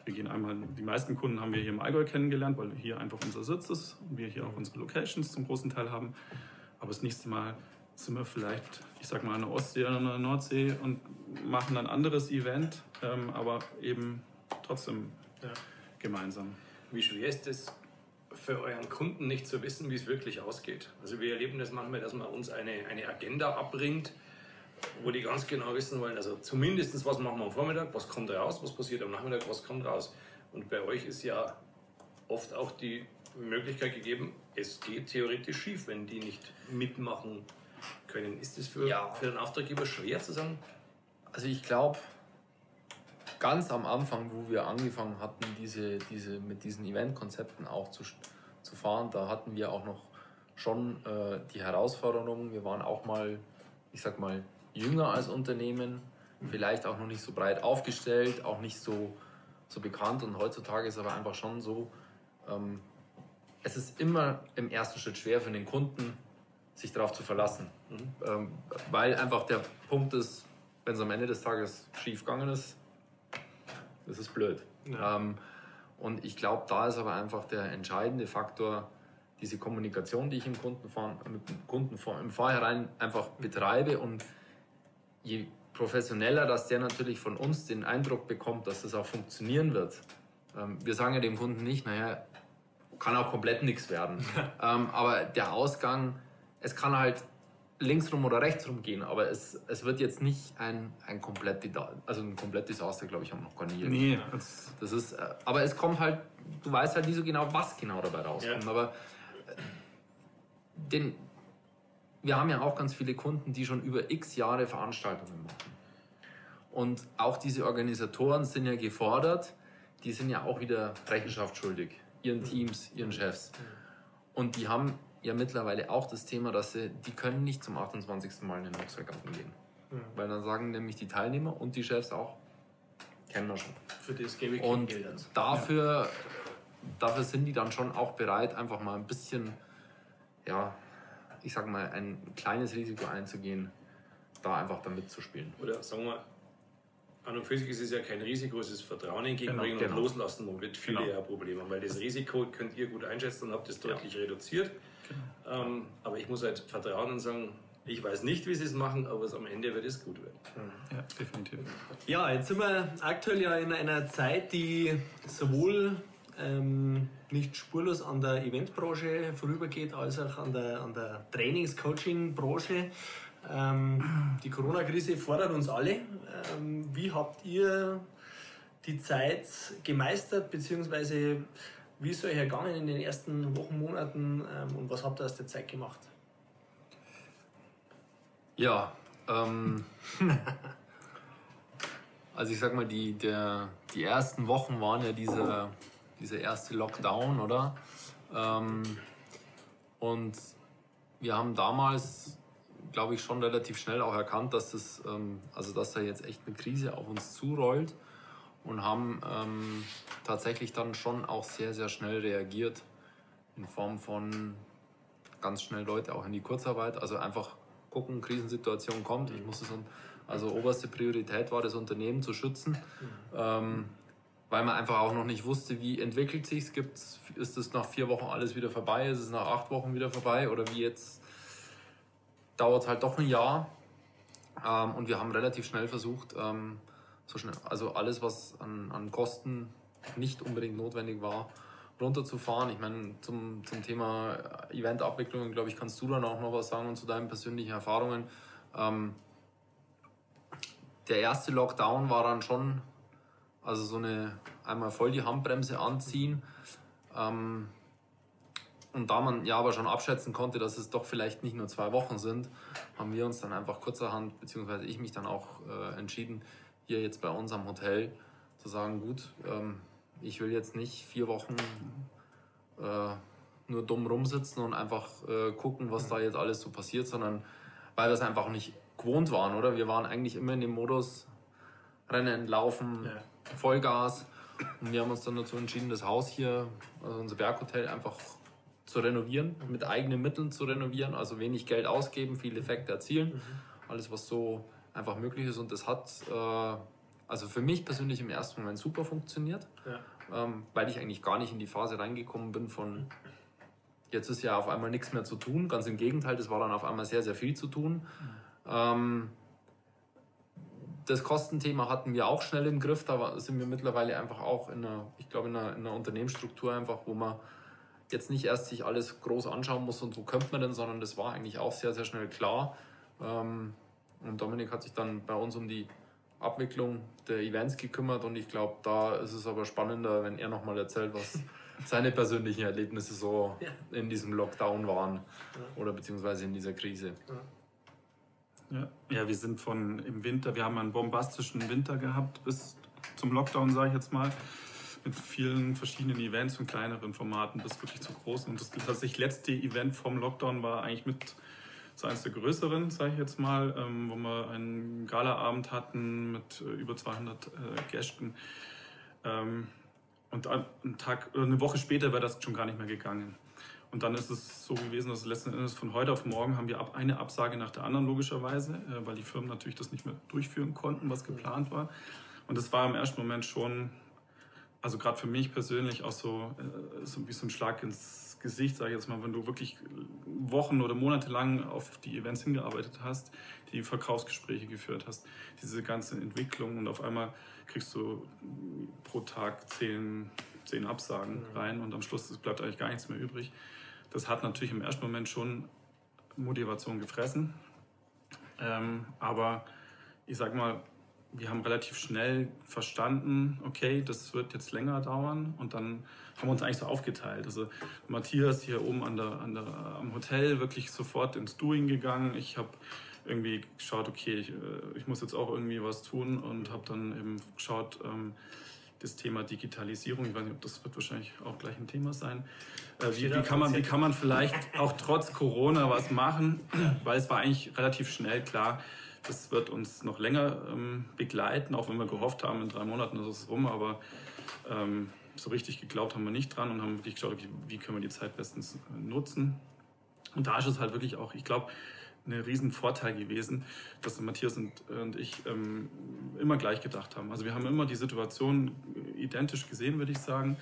Wir gehen einmal, die meisten Kunden haben wir hier im Allgäu kennengelernt, weil hier einfach unser Sitz ist und wir hier auch unsere Locations zum großen Teil haben. Aber das nächste Mal sind wir vielleicht, ich sag mal, an der Ostsee oder an der Nordsee und machen ein anderes Event, ähm, aber eben trotzdem ja. gemeinsam. Wie schwer ist es für euren Kunden nicht zu wissen, wie es wirklich ausgeht? Also wir erleben das manchmal, dass man uns eine, eine Agenda abbringt, wo die ganz genau wissen wollen, also zumindest was machen wir am Vormittag, was kommt raus, was passiert am Nachmittag, was kommt raus. Und bei euch ist ja oft auch die Möglichkeit gegeben, es geht theoretisch schief, wenn die nicht mitmachen können. Ist das für, ja. für den Auftraggeber schwer zu sagen? Also ich glaube, ganz am Anfang, wo wir angefangen hatten, diese, diese, mit diesen Eventkonzepten auch zu, zu fahren, da hatten wir auch noch schon äh, die Herausforderungen. Wir waren auch mal, ich sag mal, jünger als Unternehmen, vielleicht auch noch nicht so breit aufgestellt, auch nicht so, so bekannt. Und heutzutage ist aber einfach schon so, ähm, es ist immer im ersten Schritt schwer für den Kunden, sich darauf zu verlassen. Mhm. Ähm, weil einfach der Punkt ist, wenn es am Ende des Tages schief gegangen ist, das ist blöd. Ja. Ähm, und ich glaube, da ist aber einfach der entscheidende Faktor, diese Kommunikation, die ich im Kunden mit dem Kunden im Vorhinein einfach betreibe und je professioneller, dass der natürlich von uns den Eindruck bekommt, dass das auch funktionieren wird. Ähm, wir sagen ja dem Kunden nicht, naja, kann auch komplett nichts werden. (laughs) ähm, aber der Ausgang, es kann halt linksrum oder rechtsrum gehen, aber es, es wird jetzt nicht ein, ein komplett, also ein komplett Desaster, glaube ich, haben noch gar nie. Nee, das, das ist, äh, aber es kommt halt, du weißt halt nie so genau, was genau dabei rauskommt. Ja. Aber äh, den, wir haben ja auch ganz viele Kunden, die schon über x Jahre Veranstaltungen machen. Und auch diese Organisatoren sind ja gefordert, die sind ja auch wieder Rechenschaft schuldig, ihren Teams, ihren Chefs. Und die haben ja mittlerweile auch das Thema, dass sie, die können nicht zum 28. Mal in den Hochseilgarten gehen. Mhm. Weil dann sagen nämlich die Teilnehmer und die Chefs auch, kennen wir schon. Für das gebe ich Und Geld also. dafür, ja. dafür sind die dann schon auch bereit, einfach mal ein bisschen, ja, ich sag mal, ein kleines Risiko einzugehen, da einfach da mitzuspielen. Oder sagen wir, an und für sich ist es ja kein Risiko, es ist Vertrauen entgegenbringen genau, genau. und loslassen, womit viele genau. ja Probleme haben. Weil das Risiko könnt ihr gut einschätzen und habt es deutlich ja. reduziert. Ähm, aber ich muss halt vertrauen und sagen, ich weiß nicht, wie sie es machen, aber am Ende wird es gut werden. Ja, definitiv. Ja, jetzt sind wir aktuell ja in einer Zeit, die sowohl ähm, nicht spurlos an der Eventbranche vorübergeht, als auch an der, an der Trainings-Coaching-Branche. Ähm, die Corona-Krise fordert uns alle. Ähm, wie habt ihr die Zeit gemeistert, beziehungsweise wie ist es euch ergangen in den ersten Wochen, Monaten ähm, und was habt ihr aus der Zeit gemacht? Ja, ähm, (laughs) also ich sag mal, die, der, die ersten Wochen waren ja dieser, dieser erste Lockdown, oder? Ähm, und wir haben damals, glaube ich, schon relativ schnell auch erkannt, dass, das, ähm, also dass da jetzt echt eine Krise auf uns zurollt und haben ähm, tatsächlich dann schon auch sehr, sehr schnell reagiert in Form von ganz schnell Leute auch in die Kurzarbeit. Also einfach gucken, Krisensituation kommt. Ich muss es also oberste Priorität war, das Unternehmen zu schützen, ähm, weil man einfach auch noch nicht wusste, wie entwickelt sich es. Ist es nach vier Wochen alles wieder vorbei? Ist es nach acht Wochen wieder vorbei? Oder wie jetzt dauert es halt doch ein Jahr? Ähm, und wir haben relativ schnell versucht, ähm, so schnell, also alles, was an, an Kosten nicht unbedingt notwendig war, runterzufahren. Ich meine, zum, zum Thema Eventabwicklung, glaube ich, kannst du dann auch noch was sagen und zu deinen persönlichen Erfahrungen. Ähm, der erste Lockdown war dann schon, also so eine einmal voll die Handbremse anziehen. Ähm, und da man ja aber schon abschätzen konnte, dass es doch vielleicht nicht nur zwei Wochen sind, haben wir uns dann einfach kurzerhand, beziehungsweise ich mich dann auch äh, entschieden, hier jetzt bei uns am Hotel zu sagen, gut, ähm, ich will jetzt nicht vier Wochen äh, nur dumm rumsitzen und einfach äh, gucken, was da jetzt alles so passiert, sondern weil wir es einfach nicht gewohnt waren, oder? Wir waren eigentlich immer in dem Modus Rennen, Laufen, ja. Vollgas. Und wir haben uns dann dazu entschieden, das Haus hier, also unser Berghotel, einfach zu renovieren, mit eigenen Mitteln zu renovieren, also wenig Geld ausgeben, viele Effekte erzielen. Mhm. Alles, was so einfach möglich ist. Und das hat äh, also für mich persönlich im ersten Moment super funktioniert, ja. ähm, weil ich eigentlich gar nicht in die Phase reingekommen bin von jetzt ist ja auf einmal nichts mehr zu tun. Ganz im Gegenteil, das war dann auf einmal sehr, sehr viel zu tun. Mhm. Ähm, das Kostenthema hatten wir auch schnell im Griff. Da sind wir mittlerweile einfach auch in einer, ich glaube, in einer, in einer Unternehmensstruktur einfach, wo man jetzt nicht erst sich alles groß anschauen muss und so könnte man denn, sondern das war eigentlich auch sehr, sehr schnell klar. Ähm, und Dominik hat sich dann bei uns um die Abwicklung der Events gekümmert und ich glaube, da ist es aber spannender, wenn er nochmal erzählt, was (laughs) seine persönlichen Erlebnisse so ja. in diesem Lockdown waren ja. oder beziehungsweise in dieser Krise. Ja. ja, wir sind von im Winter, wir haben einen bombastischen Winter gehabt bis zum Lockdown, sage ich jetzt mal, mit vielen verschiedenen Events und kleineren Formaten bis wirklich zu großen. Und das tatsächlich letzte Event vom Lockdown war eigentlich mit so eines der größeren, sage ich jetzt mal, ähm, wo wir einen Galaabend hatten mit äh, über 200 äh, Gästen. Ähm, und einen Tag, eine Woche später wäre das schon gar nicht mehr gegangen. Und dann ist es so gewesen, dass letzten Endes von heute auf morgen haben wir eine Absage nach der anderen logischerweise, äh, weil die Firmen natürlich das nicht mehr durchführen konnten, was geplant war. Und das war im ersten Moment schon, also gerade für mich persönlich auch so, äh, so wie so ein Schlag ins Gesicht, sage ich jetzt mal, wenn du wirklich Wochen oder Monate lang auf die Events hingearbeitet hast, die Verkaufsgespräche geführt hast, diese ganze Entwicklung und auf einmal kriegst du pro Tag zehn, zehn Absagen mhm. rein und am Schluss bleibt eigentlich gar nichts mehr übrig. Das hat natürlich im ersten Moment schon Motivation gefressen. Ähm, aber ich sag mal, wir haben relativ schnell verstanden, okay, das wird jetzt länger dauern und dann haben wir uns eigentlich so aufgeteilt. Also Matthias hier oben an der, an der, am Hotel wirklich sofort ins Doing gegangen. Ich habe irgendwie geschaut, okay, ich, äh, ich, muss jetzt auch irgendwie was tun und habe dann eben geschaut, ähm, das Thema Digitalisierung, ich weiß nicht, ob das wird wahrscheinlich auch gleich ein Thema sein. Äh, wie, wie, kann man, wie kann man vielleicht auch trotz Corona was machen? Weil es war eigentlich relativ schnell klar, das wird uns noch länger ähm, begleiten, auch wenn wir gehofft haben, in drei Monaten ist es rum, aber ähm, so richtig geglaubt haben wir nicht dran und haben wirklich geschaut, okay, wie können wir die Zeit bestens nutzen. Und da ist es halt wirklich auch, ich glaube, ein riesen Vorteil gewesen, dass Matthias und, und ich ähm, immer gleich gedacht haben. Also wir haben immer die Situation identisch gesehen, würde ich sagen.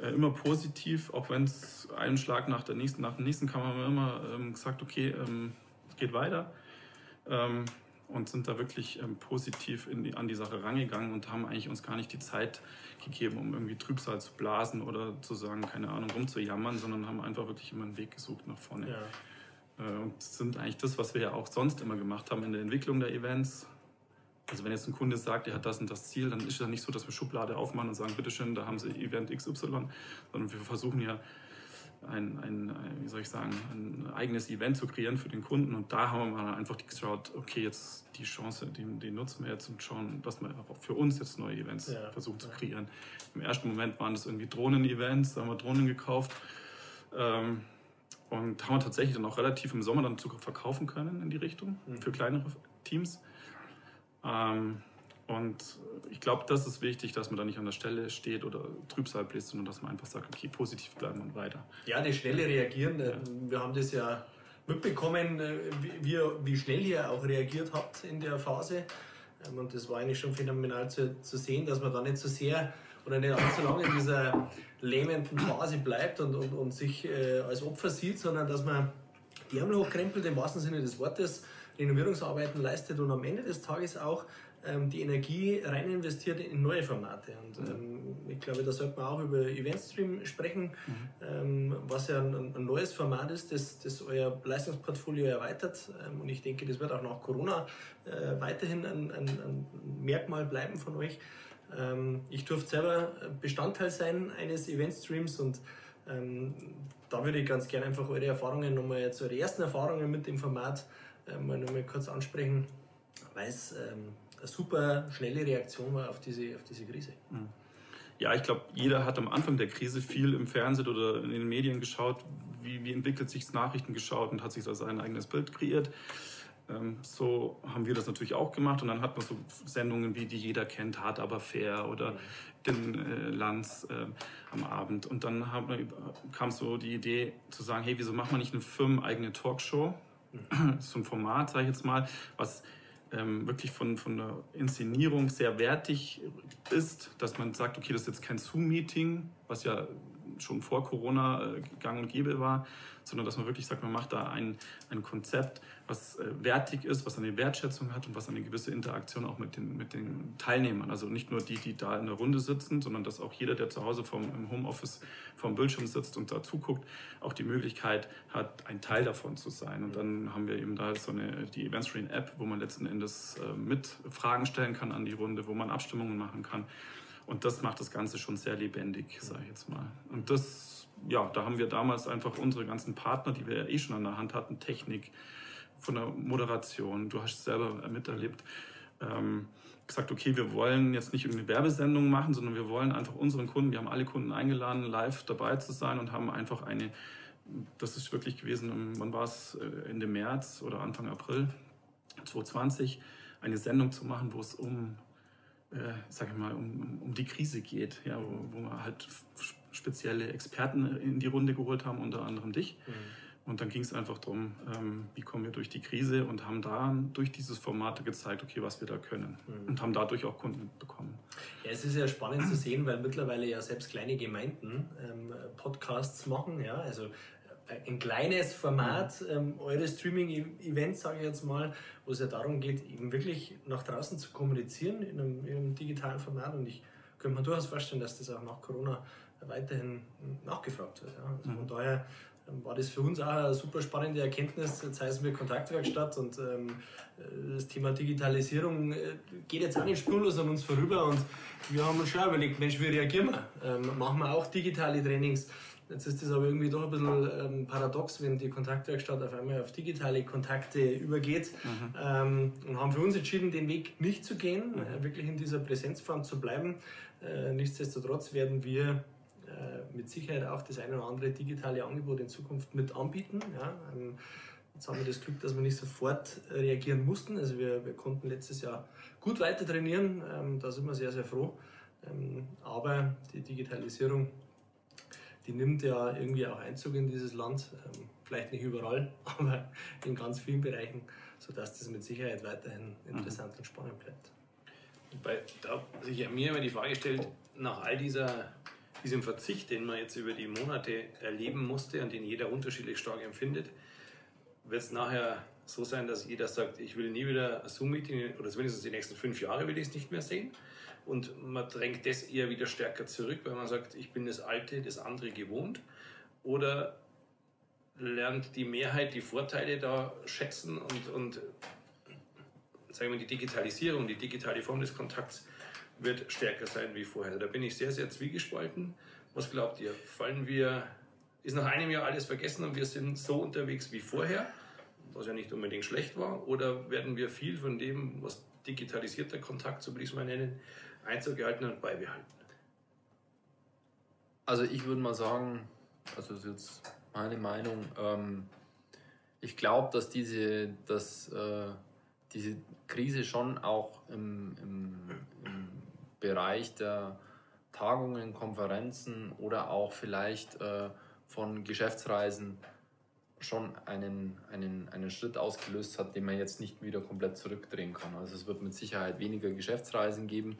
Äh, immer positiv, auch wenn es einen Schlag nach, der nächsten, nach dem nächsten kam, haben wir immer ähm, gesagt, okay, ähm, geht weiter. Und sind da wirklich ähm, positiv die, an die Sache rangegangen und haben eigentlich uns gar nicht die Zeit gegeben, um irgendwie Trübsal zu blasen oder zu sagen, keine Ahnung, rumzujammern, sondern haben einfach wirklich immer einen Weg gesucht nach vorne. Ja. Äh, und sind eigentlich das, was wir ja auch sonst immer gemacht haben in der Entwicklung der Events. Also wenn jetzt ein Kunde sagt, er hat das und das Ziel, dann ist es ja nicht so, dass wir Schublade aufmachen und sagen, bitteschön, da haben Sie Event XY, sondern wir versuchen ja ein, ein, wie soll ich sagen, ein eigenes Event zu kreieren für den Kunden. Und da haben wir einfach geschaut, okay, jetzt die Chance, die, die nutzen wir jetzt und schauen, dass wir auch für uns jetzt neue Events ja, versuchen zu kreieren. Im ersten Moment waren das irgendwie Drohnen-Events, da haben wir Drohnen gekauft. Ähm, und haben wir tatsächlich dann auch relativ im Sommer dann Zugriff verkaufen können in die Richtung mhm. für kleinere Teams. Ähm, und ich glaube, das ist wichtig, dass man da nicht an der Stelle steht oder Trübsal bläst, sondern dass man einfach sagt, okay, positiv bleiben und weiter. Ja, das schnelle Reagieren, ja. wir haben das ja mitbekommen, äh, wie, wie schnell ihr auch reagiert habt in der Phase. Ähm, und das war eigentlich schon phänomenal zu, zu sehen, dass man da nicht so sehr oder nicht allzu lange in dieser lähmenden Phase bleibt und, und, und sich äh, als Opfer sieht, sondern dass man die Ärmel hochkrempelt im wahrsten Sinne des Wortes, Renovierungsarbeiten leistet und am Ende des Tages auch ähm, die Energie rein investiert in neue Formate. Und ähm, ich glaube, da sollte man auch über Eventstream sprechen, mhm. ähm, was ja ein, ein, neues Format ist, das, das euer Leistungsportfolio erweitert. Ähm, und ich denke, das wird auch nach Corona äh, weiterhin ein, ein, ein Merkmal bleiben von euch. Ähm, ich durfte selber Bestandteil sein eines Eventstreams und ähm, da würde ich ganz gerne einfach eure Erfahrungen nochmal, jetzt eure ersten Erfahrungen mit dem Format äh, mal nochmal kurz ansprechen, weil es ähm, super schnelle Reaktion war auf diese, auf diese Krise. Mhm. Ja, ich glaube, jeder hat am Anfang der Krise viel im Fernsehen oder in den Medien geschaut, wie, wie entwickelt sich Nachrichten geschaut und hat sich da sein eigenes Bild kreiert. Ähm, so haben wir das natürlich auch gemacht und dann hat man so Sendungen wie die jeder kennt, hart aber fair oder den äh, Lanz äh, am Abend. Und dann haben, kam so die Idee zu sagen, hey, wieso macht man nicht eine firmeneigene Talkshow? (clears throat) so ein Format, sage ich jetzt mal, was ähm, wirklich von, von der Inszenierung sehr wertig ist, dass man sagt, okay, das ist jetzt kein Zoom-Meeting, was ja schon vor Corona äh, gang und gäbe war, sondern dass man wirklich sagt, man macht da ein, ein Konzept, was äh, wertig ist, was eine Wertschätzung hat und was eine gewisse Interaktion auch mit den, mit den Teilnehmern, also nicht nur die, die da in der Runde sitzen, sondern dass auch jeder, der zu Hause vom, im Homeoffice vom Bildschirm sitzt und da zuguckt, auch die Möglichkeit hat, ein Teil davon zu sein. Und dann haben wir eben da so eine, die Eventstream App, wo man letzten Endes äh, mit Fragen stellen kann an die Runde, wo man Abstimmungen machen kann. Und das macht das Ganze schon sehr lebendig, sage ich jetzt mal. Und das, ja, da haben wir damals einfach unsere ganzen Partner, die wir ja eh schon an der Hand hatten, Technik, von der Moderation, du hast es selber miterlebt, ähm, gesagt, okay, wir wollen jetzt nicht irgendeine Werbesendung machen, sondern wir wollen einfach unseren Kunden, wir haben alle Kunden eingeladen, live dabei zu sein und haben einfach eine, das ist wirklich gewesen, wann war es, äh, Ende März oder Anfang April 2020, eine Sendung zu machen, wo es um äh, sag ich mal, um, um die Krise geht, ja, wo, wo wir halt spezielle Experten in die Runde geholt haben, unter anderem dich. Mhm. Und dann ging es einfach darum, ähm, wie kommen wir durch die Krise und haben da durch dieses Format gezeigt, okay, was wir da können. Mhm. Und haben dadurch auch Kunden bekommen. Ja, es ist ja spannend zu sehen, weil mittlerweile ja selbst kleine Gemeinden ähm, Podcasts machen. Ja? Also ein kleines Format, ähm, eure Streaming-Events, sage ich jetzt mal, wo es ja darum geht, eben wirklich nach draußen zu kommunizieren in einem, in einem digitalen Format. Und ich könnte mir durchaus vorstellen, dass das auch nach Corona weiterhin nachgefragt wird. Ja? Also mhm. Von daher war das für uns auch eine super spannende Erkenntnis. Jetzt heißen wir Kontaktwerkstatt und ähm, das Thema Digitalisierung äh, geht jetzt auch nicht spurlos an uns vorüber und wir haben uns schon überlegt, Mensch, wie reagieren wir? Ähm, machen wir auch digitale Trainings? Jetzt ist das aber irgendwie doch ein bisschen ähm, paradox, wenn die Kontaktwerkstatt auf einmal auf digitale Kontakte übergeht mhm. ähm, und haben für uns entschieden, den Weg nicht zu gehen, mhm. äh, wirklich in dieser Präsenzform zu bleiben. Äh, nichtsdestotrotz werden wir äh, mit Sicherheit auch das eine oder andere digitale Angebot in Zukunft mit anbieten. Ja. Ähm, jetzt haben wir das Glück, dass wir nicht sofort reagieren mussten. Also wir, wir konnten letztes Jahr gut weiter trainieren. Ähm, da sind wir sehr, sehr froh. Ähm, aber die Digitalisierung, die nimmt ja irgendwie auch Einzug in dieses Land. Vielleicht nicht überall, (laughs) aber in ganz vielen Bereichen, sodass das mit Sicherheit weiterhin interessant mhm. und spannend bleibt. Weil da sich ja mir immer die Frage stellt, nach all dieser diesem Verzicht, den man jetzt über die Monate erleben musste und den jeder unterschiedlich stark empfindet, wird es nachher so sein, dass jeder sagt, ich will nie wieder ein Zoom-Meeting oder zumindest die nächsten fünf Jahre will ich es nicht mehr sehen. Und man drängt das eher wieder stärker zurück, weil man sagt, ich bin das Alte, das andere gewohnt. Oder lernt die Mehrheit die Vorteile da schätzen und, und sagen wir, die Digitalisierung, die digitale Form des Kontakts wird stärker sein wie vorher. Da bin ich sehr, sehr zwiegespalten. Was glaubt ihr? Fallen wir, ist nach einem Jahr alles vergessen und wir sind so unterwegs wie vorher, was ja nicht unbedingt schlecht war? Oder werden wir viel von dem, was digitalisierter Kontakt, so würde ich es mal nennen, Einzug gehalten und beibehalten? Also ich würde mal sagen, also das ist jetzt meine Meinung, ähm, ich glaube, dass diese, dass, äh, diese Krise schon auch im, im, im Bereich der Tagungen, Konferenzen oder auch vielleicht äh, von Geschäftsreisen schon einen, einen, einen Schritt ausgelöst hat, den man jetzt nicht wieder komplett zurückdrehen kann. Also es wird mit Sicherheit weniger Geschäftsreisen geben.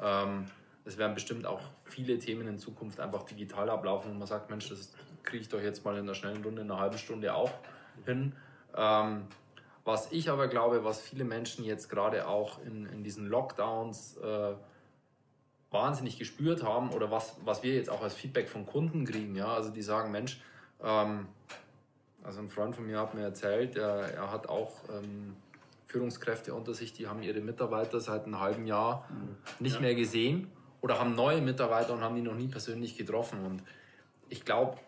Ähm, es werden bestimmt auch viele Themen in Zukunft einfach digital ablaufen und man sagt, Mensch, das kriege ich doch jetzt mal in einer schnellen Runde, in einer halben Stunde auch hin. Ähm, was ich aber glaube, was viele Menschen jetzt gerade auch in, in diesen Lockdowns äh, wahnsinnig gespürt haben oder was, was wir jetzt auch als Feedback von Kunden kriegen. Ja? Also die sagen, Mensch, ähm, also ein Freund von mir hat mir erzählt, er, er hat auch ähm, Führungskräfte unter sich, die haben ihre Mitarbeiter seit einem halben Jahr mhm. nicht ja. mehr gesehen oder haben neue Mitarbeiter und haben die noch nie persönlich getroffen. Und ich glaube,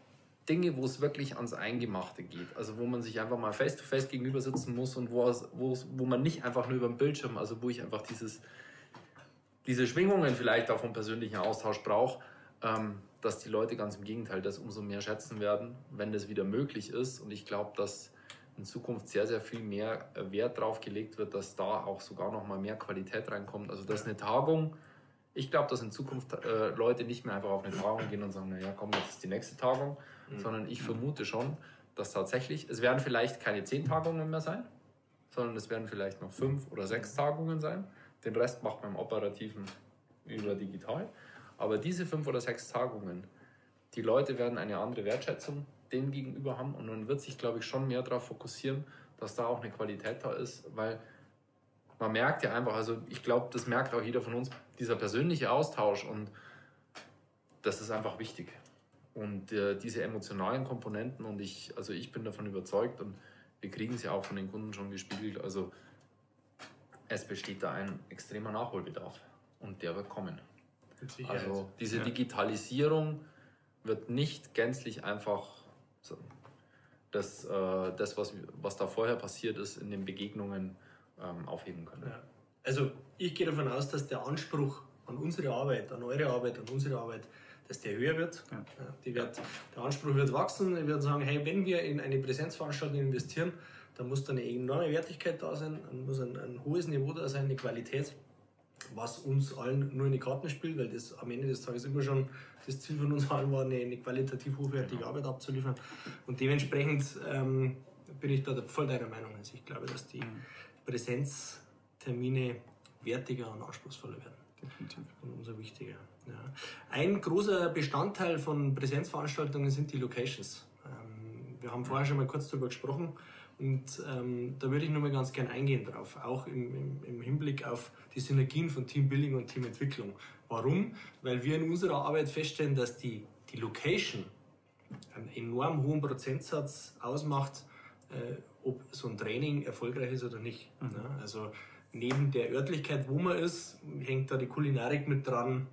Dinge, wo es wirklich ans Eingemachte geht, also wo man sich einfach mal face-to-face -face gegenüber sitzen muss und wo, wo man nicht einfach nur über den Bildschirm, also wo ich einfach dieses diese Schwingungen vielleicht auch vom persönlichen Austausch braucht, ähm, dass die Leute ganz im Gegenteil das umso mehr schätzen werden, wenn das wieder möglich ist. Und ich glaube, dass in Zukunft sehr, sehr viel mehr Wert darauf gelegt wird, dass da auch sogar noch mal mehr Qualität reinkommt. Also dass eine Tagung, ich glaube, dass in Zukunft äh, Leute nicht mehr einfach auf eine Tagung gehen und sagen, naja, komm, jetzt ist die nächste Tagung, mhm. sondern ich vermute schon, dass tatsächlich, es werden vielleicht keine zehn Tagungen mehr sein, sondern es werden vielleicht noch fünf oder sechs Tagungen sein. Den Rest macht man im Operativen über digital. Aber diese fünf oder sechs Tagungen, die Leute werden eine andere Wertschätzung denen gegenüber haben und man wird sich, glaube ich, schon mehr darauf fokussieren, dass da auch eine Qualität da ist, weil man merkt ja einfach, also ich glaube, das merkt auch jeder von uns, dieser persönliche Austausch und das ist einfach wichtig. Und äh, diese emotionalen Komponenten und ich, also ich bin davon überzeugt und wir kriegen es ja auch von den Kunden schon gespiegelt. Also es besteht da ein extremer Nachholbedarf und der wird kommen. Also diese. Digitalisierung wird nicht gänzlich einfach das, äh, das was, was da vorher passiert ist, in den Begegnungen ähm, aufheben können. Ja. Also ich gehe davon aus, dass der Anspruch an unsere Arbeit, an eure Arbeit, an unsere Arbeit, dass der höher wird. Ja. Die wird der Anspruch wird wachsen. Wir werden sagen, hey, wenn wir in eine Präsenzveranstaltung investieren, da muss da eine enorme Wertigkeit da sein, dann muss ein, ein hohes Niveau da sein, eine Qualität. Was uns allen nur in die Karten spielt, weil das am Ende des Tages immer schon das Ziel von uns allen war, eine, eine qualitativ hochwertige Arbeit abzuliefern. Und dementsprechend ähm, bin ich da voll deiner Meinung. Also ich glaube, dass die Präsenztermine wertiger und anspruchsvoller werden. Definitiv. Und umso wichtiger. Ja. Ein großer Bestandteil von Präsenzveranstaltungen sind die Locations. Ähm, wir haben vorher schon mal kurz darüber gesprochen und ähm, da würde ich nur mal ganz gern eingehen drauf, auch im, im, im, Hinblick auf die Synergien von Teambuilding und Teamentwicklung. Warum? Weil wir in unserer Arbeit feststellen, dass die, die Location einen enorm hohen Prozentsatz ausmacht, äh, ob so ein Training erfolgreich ist oder nicht. Mhm. Ja, also neben der Örtlichkeit, wo man ist, hängt da die Kulinarik mit dran,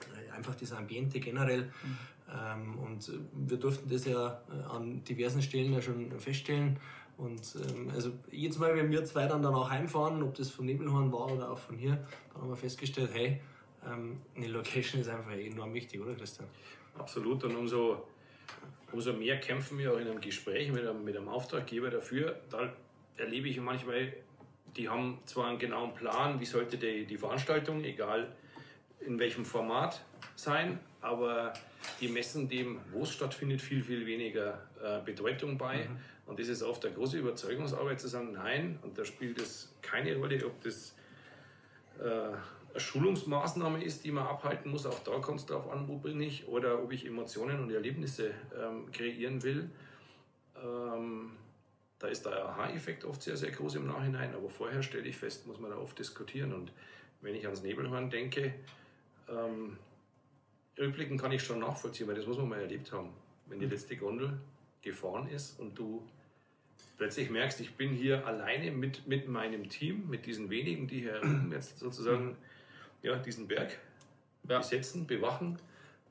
äh, einfach das Ambiente generell. Mhm. Ähm, und wir durften das ja äh, an diversen Stellen ja schon feststellen. Und ähm, also jedes Mal, wenn wir zwei dann danach heimfahren, ob das von Nebelhorn war oder auch von hier, dann haben wir festgestellt, hey, ähm, eine Location ist einfach enorm wichtig, oder Christian? Absolut. Und umso, umso mehr kämpfen wir auch in einem Gespräch mit einem, mit einem Auftraggeber dafür. Da erlebe ich manchmal die haben zwar einen genauen Plan, wie sollte die, die Veranstaltung, egal in welchem Format sein, aber die messen dem, wo es stattfindet, viel, viel weniger äh, Bedeutung bei. Mhm. Und das ist oft eine große Überzeugungsarbeit zu sagen, nein, und da spielt es keine Rolle, ob das äh, eine Schulungsmaßnahme ist, die man abhalten muss, auch da kommt es darauf an, wo bin ich, oder ob ich Emotionen und Erlebnisse ähm, kreieren will. Ähm, da ist der Aha-Effekt oft sehr, sehr groß im Nachhinein, aber vorher stelle ich fest, muss man da oft diskutieren. Und wenn ich ans Nebelhorn denke, ähm, rückblicken kann ich schon nachvollziehen, weil das muss man mal erlebt haben. Wenn die mhm. letzte Gondel gefahren ist und du plötzlich merkst, ich bin hier alleine mit, mit meinem Team, mit diesen wenigen, die hier (clears throat) jetzt sozusagen ja, diesen Berg ja. besetzen, bewachen,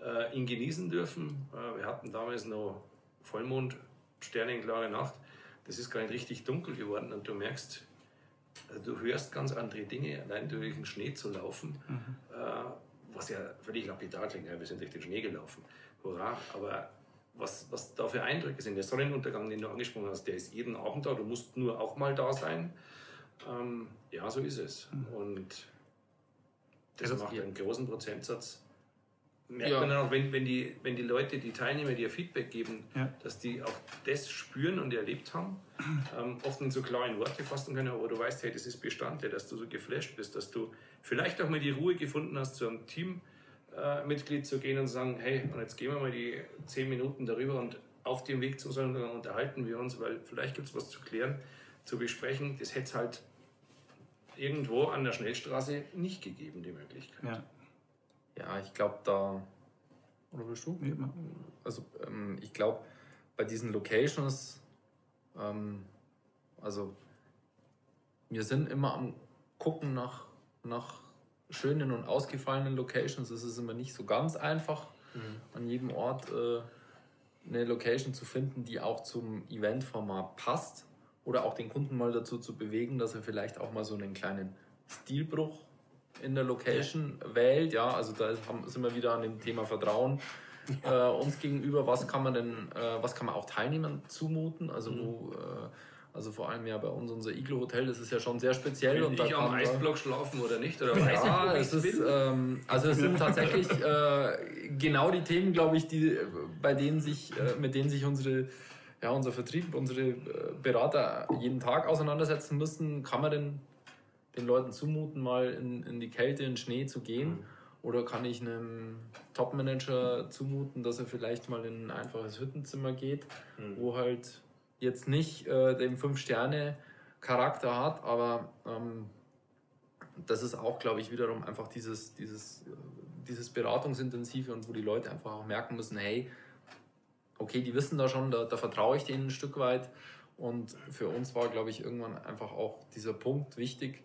äh, ihn genießen dürfen. Äh, wir hatten damals noch Vollmond, sternenklare Nacht das ist gar nicht richtig dunkel geworden und du merkst, also du hörst ganz andere Dinge, allein durch den Schnee zu laufen, mhm. äh, was ja völlig lapidar klingt, ja, wir sind durch den Schnee gelaufen, hurra, aber was, was da für Eindrücke sind, der Sonnenuntergang, den du angesprochen hast, der ist jeden Abend da, du musst nur auch mal da sein. Ähm, ja, so ist es. Mhm. Und das, das macht einen großen Prozentsatz merkt ja. man dann auch, wenn, wenn, die, wenn die Leute, die Teilnehmer dir Feedback geben, ja. dass die auch das spüren und erlebt haben, ähm, oft in so klaren Worte fassen können, aber du weißt, hey, das ist Bestandteil, dass du so geflasht bist, dass du vielleicht auch mal die Ruhe gefunden hast, zu einem Teammitglied äh, zu gehen und zu sagen, hey, und jetzt gehen wir mal die zehn Minuten darüber und auf dem Weg zum Sonnenuntergang unterhalten wir uns, weil vielleicht gibt es was zu klären, zu besprechen. Das hätte es halt irgendwo an der Schnellstraße nicht gegeben, die Möglichkeit. Ja. Ja, ich glaube da. Oder willst du? Nee, also ähm, ich glaube, bei diesen Locations, ähm, also wir sind immer am gucken nach, nach schönen und ausgefallenen Locations. Es ist immer nicht so ganz einfach, mhm. an jedem Ort äh, eine Location zu finden, die auch zum Eventformat passt. Oder auch den Kunden mal dazu zu bewegen, dass er vielleicht auch mal so einen kleinen Stilbruch in der Location ja. wählt. Ja, also da sind wir wieder an dem Thema Vertrauen. (laughs) Äh, uns gegenüber, was kann man denn, äh, was kann man auch Teilnehmern zumuten? Also mhm. wo, äh, also vor allem ja bei uns unser Iglo Hotel, das ist ja schon sehr speziell. Will und ich am Eisblock schlafen oder nicht? Oder weiß ja, ich, es ist, ähm, also es sind tatsächlich (laughs) äh, genau die Themen, glaube ich, die, bei denen sich, äh, mit denen sich unsere ja, unser Vertrieb, unsere äh, Berater jeden Tag auseinandersetzen müssen. Kann man denn den Leuten zumuten, mal in, in die Kälte, in den Schnee zu gehen? Mhm. Oder kann ich einem Topmanager zumuten, dass er vielleicht mal in ein einfaches Hüttenzimmer geht, mhm. wo halt jetzt nicht äh, den Fünf-Sterne-Charakter hat, aber ähm, das ist auch, glaube ich, wiederum einfach dieses, dieses, dieses Beratungsintensive und wo die Leute einfach auch merken müssen, hey, okay, die wissen da schon, da, da vertraue ich denen ein Stück weit. Und für uns war, glaube ich, irgendwann einfach auch dieser Punkt wichtig,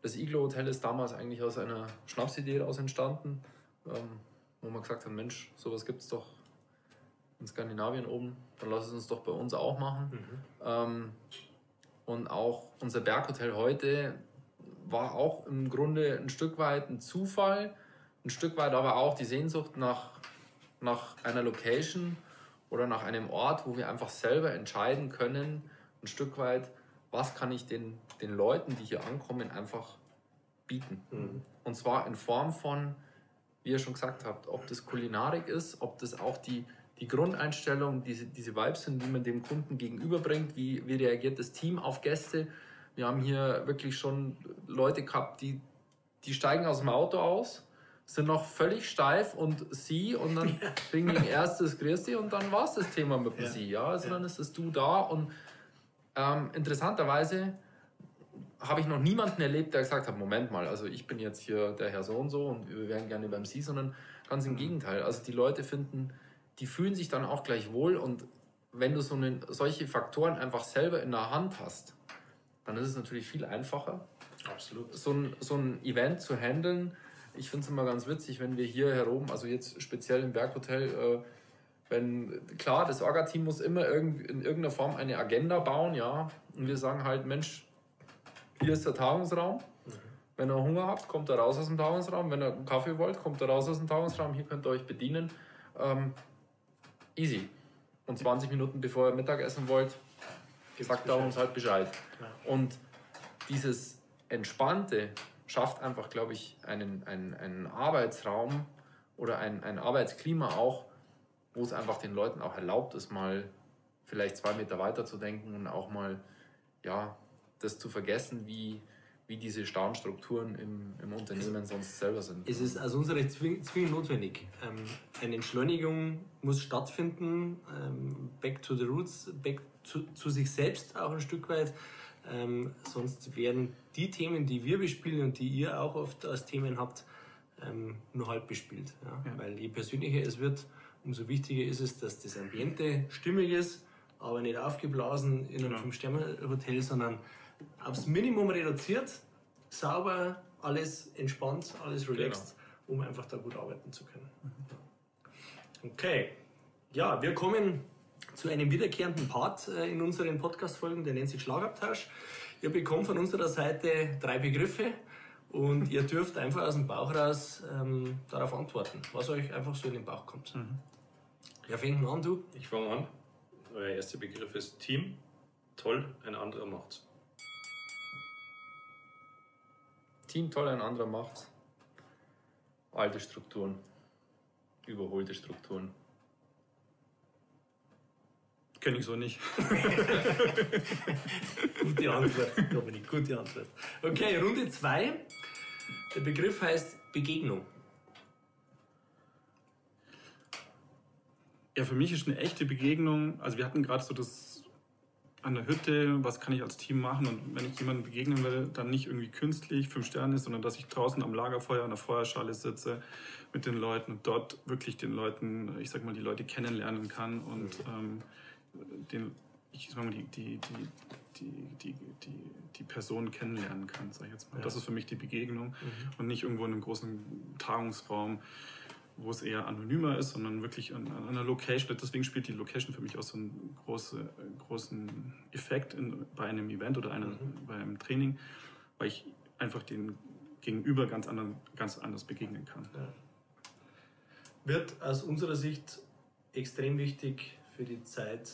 das Iglo Hotel ist damals eigentlich aus einer Schnapsidee daraus entstanden, ähm, wo man gesagt hat, Mensch, sowas gibt es doch in Skandinavien oben, dann lass es uns doch bei uns auch machen. Mhm. Ähm, und auch unser Berghotel heute war auch im Grunde ein Stück weit ein Zufall, ein Stück weit aber auch die Sehnsucht nach, nach einer Location oder nach einem Ort, wo wir einfach selber entscheiden können, ein Stück weit, was kann ich den, den Leuten, die hier ankommen, einfach bieten. Mhm. Und zwar in Form von, wie ihr schon gesagt habt, ob das Kulinarik ist, ob das auch die, die Grundeinstellung, diese, diese Vibes sind, die man dem Kunden gegenüberbringt, wie, wie reagiert das Team auf Gäste. Wir haben hier wirklich schon Leute gehabt, die, die steigen aus dem Auto aus, sind noch völlig steif und sie und dann (laughs) bringen ihnen erst das Grüß dich und dann war es das Thema mit dem Ja. sie. Ja? Also Ja. dann ist das Du da und ähm, interessanterweise habe ich noch niemanden erlebt, der gesagt hat, Moment mal, also ich bin jetzt hier der Herr so und so und wir wären gerne beim Sie, sondern ganz im Gegenteil. Also die Leute finden, die fühlen sich dann auch gleich wohl und wenn du so eine, solche Faktoren einfach selber in der Hand hast, dann ist es natürlich viel einfacher, Absolut. so ein, so ein Event zu handeln. Ich finde es immer ganz witzig, wenn wir hier herum, also jetzt speziell im Berghotel, äh, wenn, klar, das Orga-Team muss immer irgend, in irgendeiner Form eine Agenda bauen, ja, und wir sagen halt, Mensch, hier ist der Tagungsraum. Wenn ihr Hunger habt, kommt ihr raus aus dem Tagungsraum. Wenn ihr einen Kaffee wollt, kommt ihr raus aus dem Tagungsraum. Hier könnt ihr euch bedienen. Ähm, easy. Und 20 Minuten bevor ihr Mittagessen wollt, sagt er uns halt Bescheid. Und dieses Entspannte schafft einfach, glaube ich, einen, einen, einen Arbeitsraum oder ein, ein Arbeitsklima auch, wo es einfach den Leuten auch erlaubt ist, mal vielleicht zwei Meter weiter zu denken und auch mal ja, das zu vergessen, wie, wie diese starren Strukturen im, im Unternehmen sonst selber sind. Es ist aus unserer Sicht zwing- zwingend notwendig. Ähm, eine Entschleunigung muss stattfinden. Ähm, back to the roots, back zu, zu sich selbst auch ein Stück weit. Ähm, sonst werden die Themen, die wir bespielen und die ihr auch oft als Themen habt, ähm, nur halb bespielt. Ja? Ja. Weil je persönlicher es wird, umso wichtiger ist es, dass das Ambiente stimmig ist, aber nicht aufgeblasen in einem Genau. Fünf-Sterne-Hotel, sondern aufs Minimum reduziert, sauber, alles entspannt, alles relaxed, um einfach da gut arbeiten zu können. Okay, ja, wir kommen zu einem wiederkehrenden Part äh, in unseren Podcast-Folgen, der nennt sich Schlagabtausch. Ihr bekommt von unserer Seite drei Begriffe und ihr dürft einfach aus dem Bauch raus ähm, darauf antworten, was euch einfach so in den Bauch kommt. Wer fängt denn an, du? Ich fange an. Euer erster Begriff ist Team. Toll, ein anderer macht's. Team toll, ein anderer macht's. Alte Strukturen. Überholte Strukturen. Kenne ich so nicht. (laughs) Gute Antwort, Dominik, gute Antwort. Okay, Runde 2. Der Begriff heißt Begegnung. Ja, für mich ist eine echte Begegnung. Also wir hatten gerade so das an der Hütte, was kann ich als Team machen und wenn ich jemandem begegnen will, dann nicht irgendwie künstlich, fünf Sterne, sondern dass ich draußen am Lagerfeuer an der Feuerschale sitze mit den Leuten und dort wirklich den Leuten, ich sag mal, die Leute kennenlernen kann und ähm, den, ich sag mal, die, die, die, die, die, die, die Person kennenlernen kann, sag ich jetzt mal. Ja. Das ist für mich die Begegnung und nicht irgendwo in einem großen Tagungsraum wo es eher anonymer ist, sondern wirklich an, an einer Location. Deswegen spielt die Location für mich auch so einen große, großen Effekt in, bei einem Event oder einer, bei einem Training, weil ich einfach den Gegenüber ganz, anderen, ganz anders begegnen kann. Wird aus unserer Sicht extrem wichtig für die Zeit,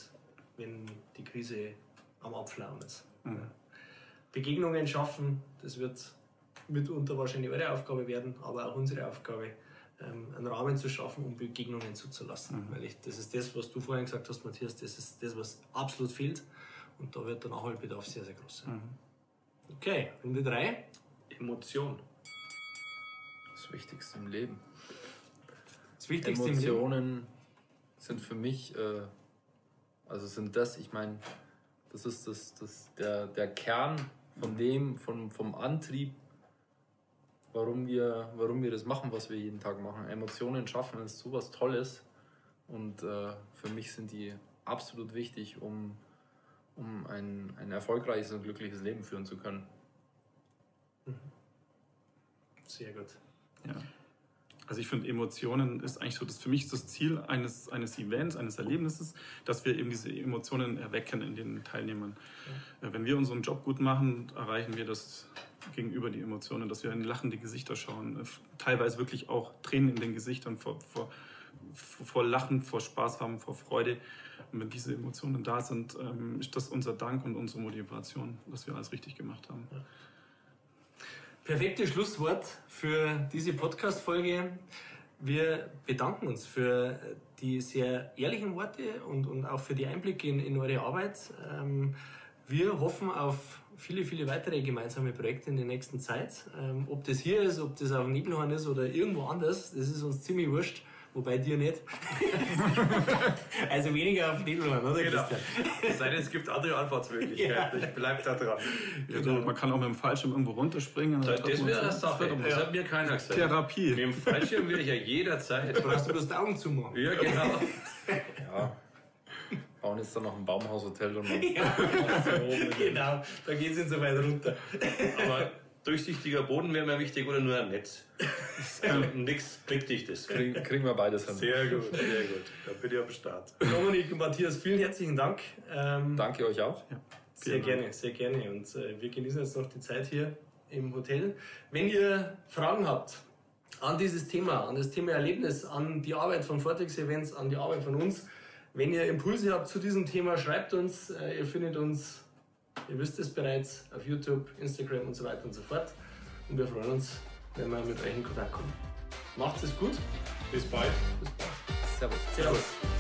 wenn die Krise am Abflauen ist. Mhm. Begegnungen schaffen, das wird mitunter wahrscheinlich eure Aufgabe werden, aber auch unsere Aufgabe, ähm, einen Rahmen zu schaffen, um Begegnungen zuzulassen. Weil ich, das ist das, was du vorhin gesagt hast, Matthias, das ist das, was absolut fehlt. Und da wird der Nachholbedarf sehr, sehr groß sein. Okay, Runde 3. Emotion. Das Wichtigste im Leben. Das Wichtigste im Leben. Emotionen sind für mich, äh, also sind das, ich meine, das ist das, das, der, der Kern von dem, von, vom Antrieb, warum wir, warum wir das machen, was wir jeden Tag machen. Emotionen schaffen ist sowas Tolles und äh, für mich sind die absolut wichtig, um, um ein, ein erfolgreiches und glückliches Leben führen zu können. Sehr gut. Ja. Also ich finde, Emotionen ist eigentlich so das für mich das Ziel eines, eines Events, eines Erlebnisses, dass wir eben diese Emotionen erwecken in den Teilnehmern. Äh, Wenn wir unseren Job gut machen, erreichen wir das gegenüber die Emotionen, dass wir in lachende Gesichter schauen, äh, teilweise wirklich auch Tränen in den Gesichtern vor, vor, vor Lachen, vor Spaß haben, vor Freude. Und wenn diese Emotionen da sind, ähm, ist das unser Dank und unsere Motivation, dass wir alles richtig gemacht haben. Perfekte Schlusswort für diese Podcast-Folge. Wir bedanken uns für die sehr ehrlichen Worte und, und auch für die Einblicke in, in eure Arbeit. Ähm, wir hoffen auf viele, viele weitere gemeinsame Projekte in der nächsten Zeit. Ähm, ob das hier ist, ob das auf Nebelhorn ist oder irgendwo anders, das ist uns ziemlich wurscht. Wobei dir nicht. (laughs) also weniger auf Nebelhorn, oder Genau. Es sei denn, es gibt andere Anfahrtsmöglichkeiten. Ich bleib da dran. Also, man kann auch mit dem Fallschirm irgendwo runterspringen. Das, das wäre eine Sache. Das hat mir keiner gesagt. Therapie. Mit dem Fallschirm will ich ja jederzeit. Brauchst du bloß die Augen zumachen. Ja, genau. Ja. Bauen jetzt dann noch ein Baumhaushotel und (laughs) noch genau, da geht es nicht so weit runter. Aber durchsichtiger Boden wäre mir wichtig oder nur ein Netz. (laughs) Nichts blickdichtes. kriegen, kriegen wir beides hin. Sehr gut, sehr gut. Da bin ich am Start. Dominik und Matthias, vielen herzlichen Dank. Ähm, Danke euch auch. Sehr Vielen Dank. gerne, sehr gerne. Und äh, wir genießen jetzt noch die Zeit hier im Hotel. Wenn ihr Fragen habt an dieses Thema, an das Thema Erlebnis, an die Arbeit von Vortex Events, an die Arbeit von uns, wenn ihr Impulse habt zu diesem Thema, schreibt uns. Äh, ihr findet uns, ihr wisst es bereits, auf YouTube, Instagram und so weiter und so fort. Und wir freuen uns, wenn wir mit euch in Kontakt kommen. Macht's es gut. Bis bald. Bis bald. Servus. Servus.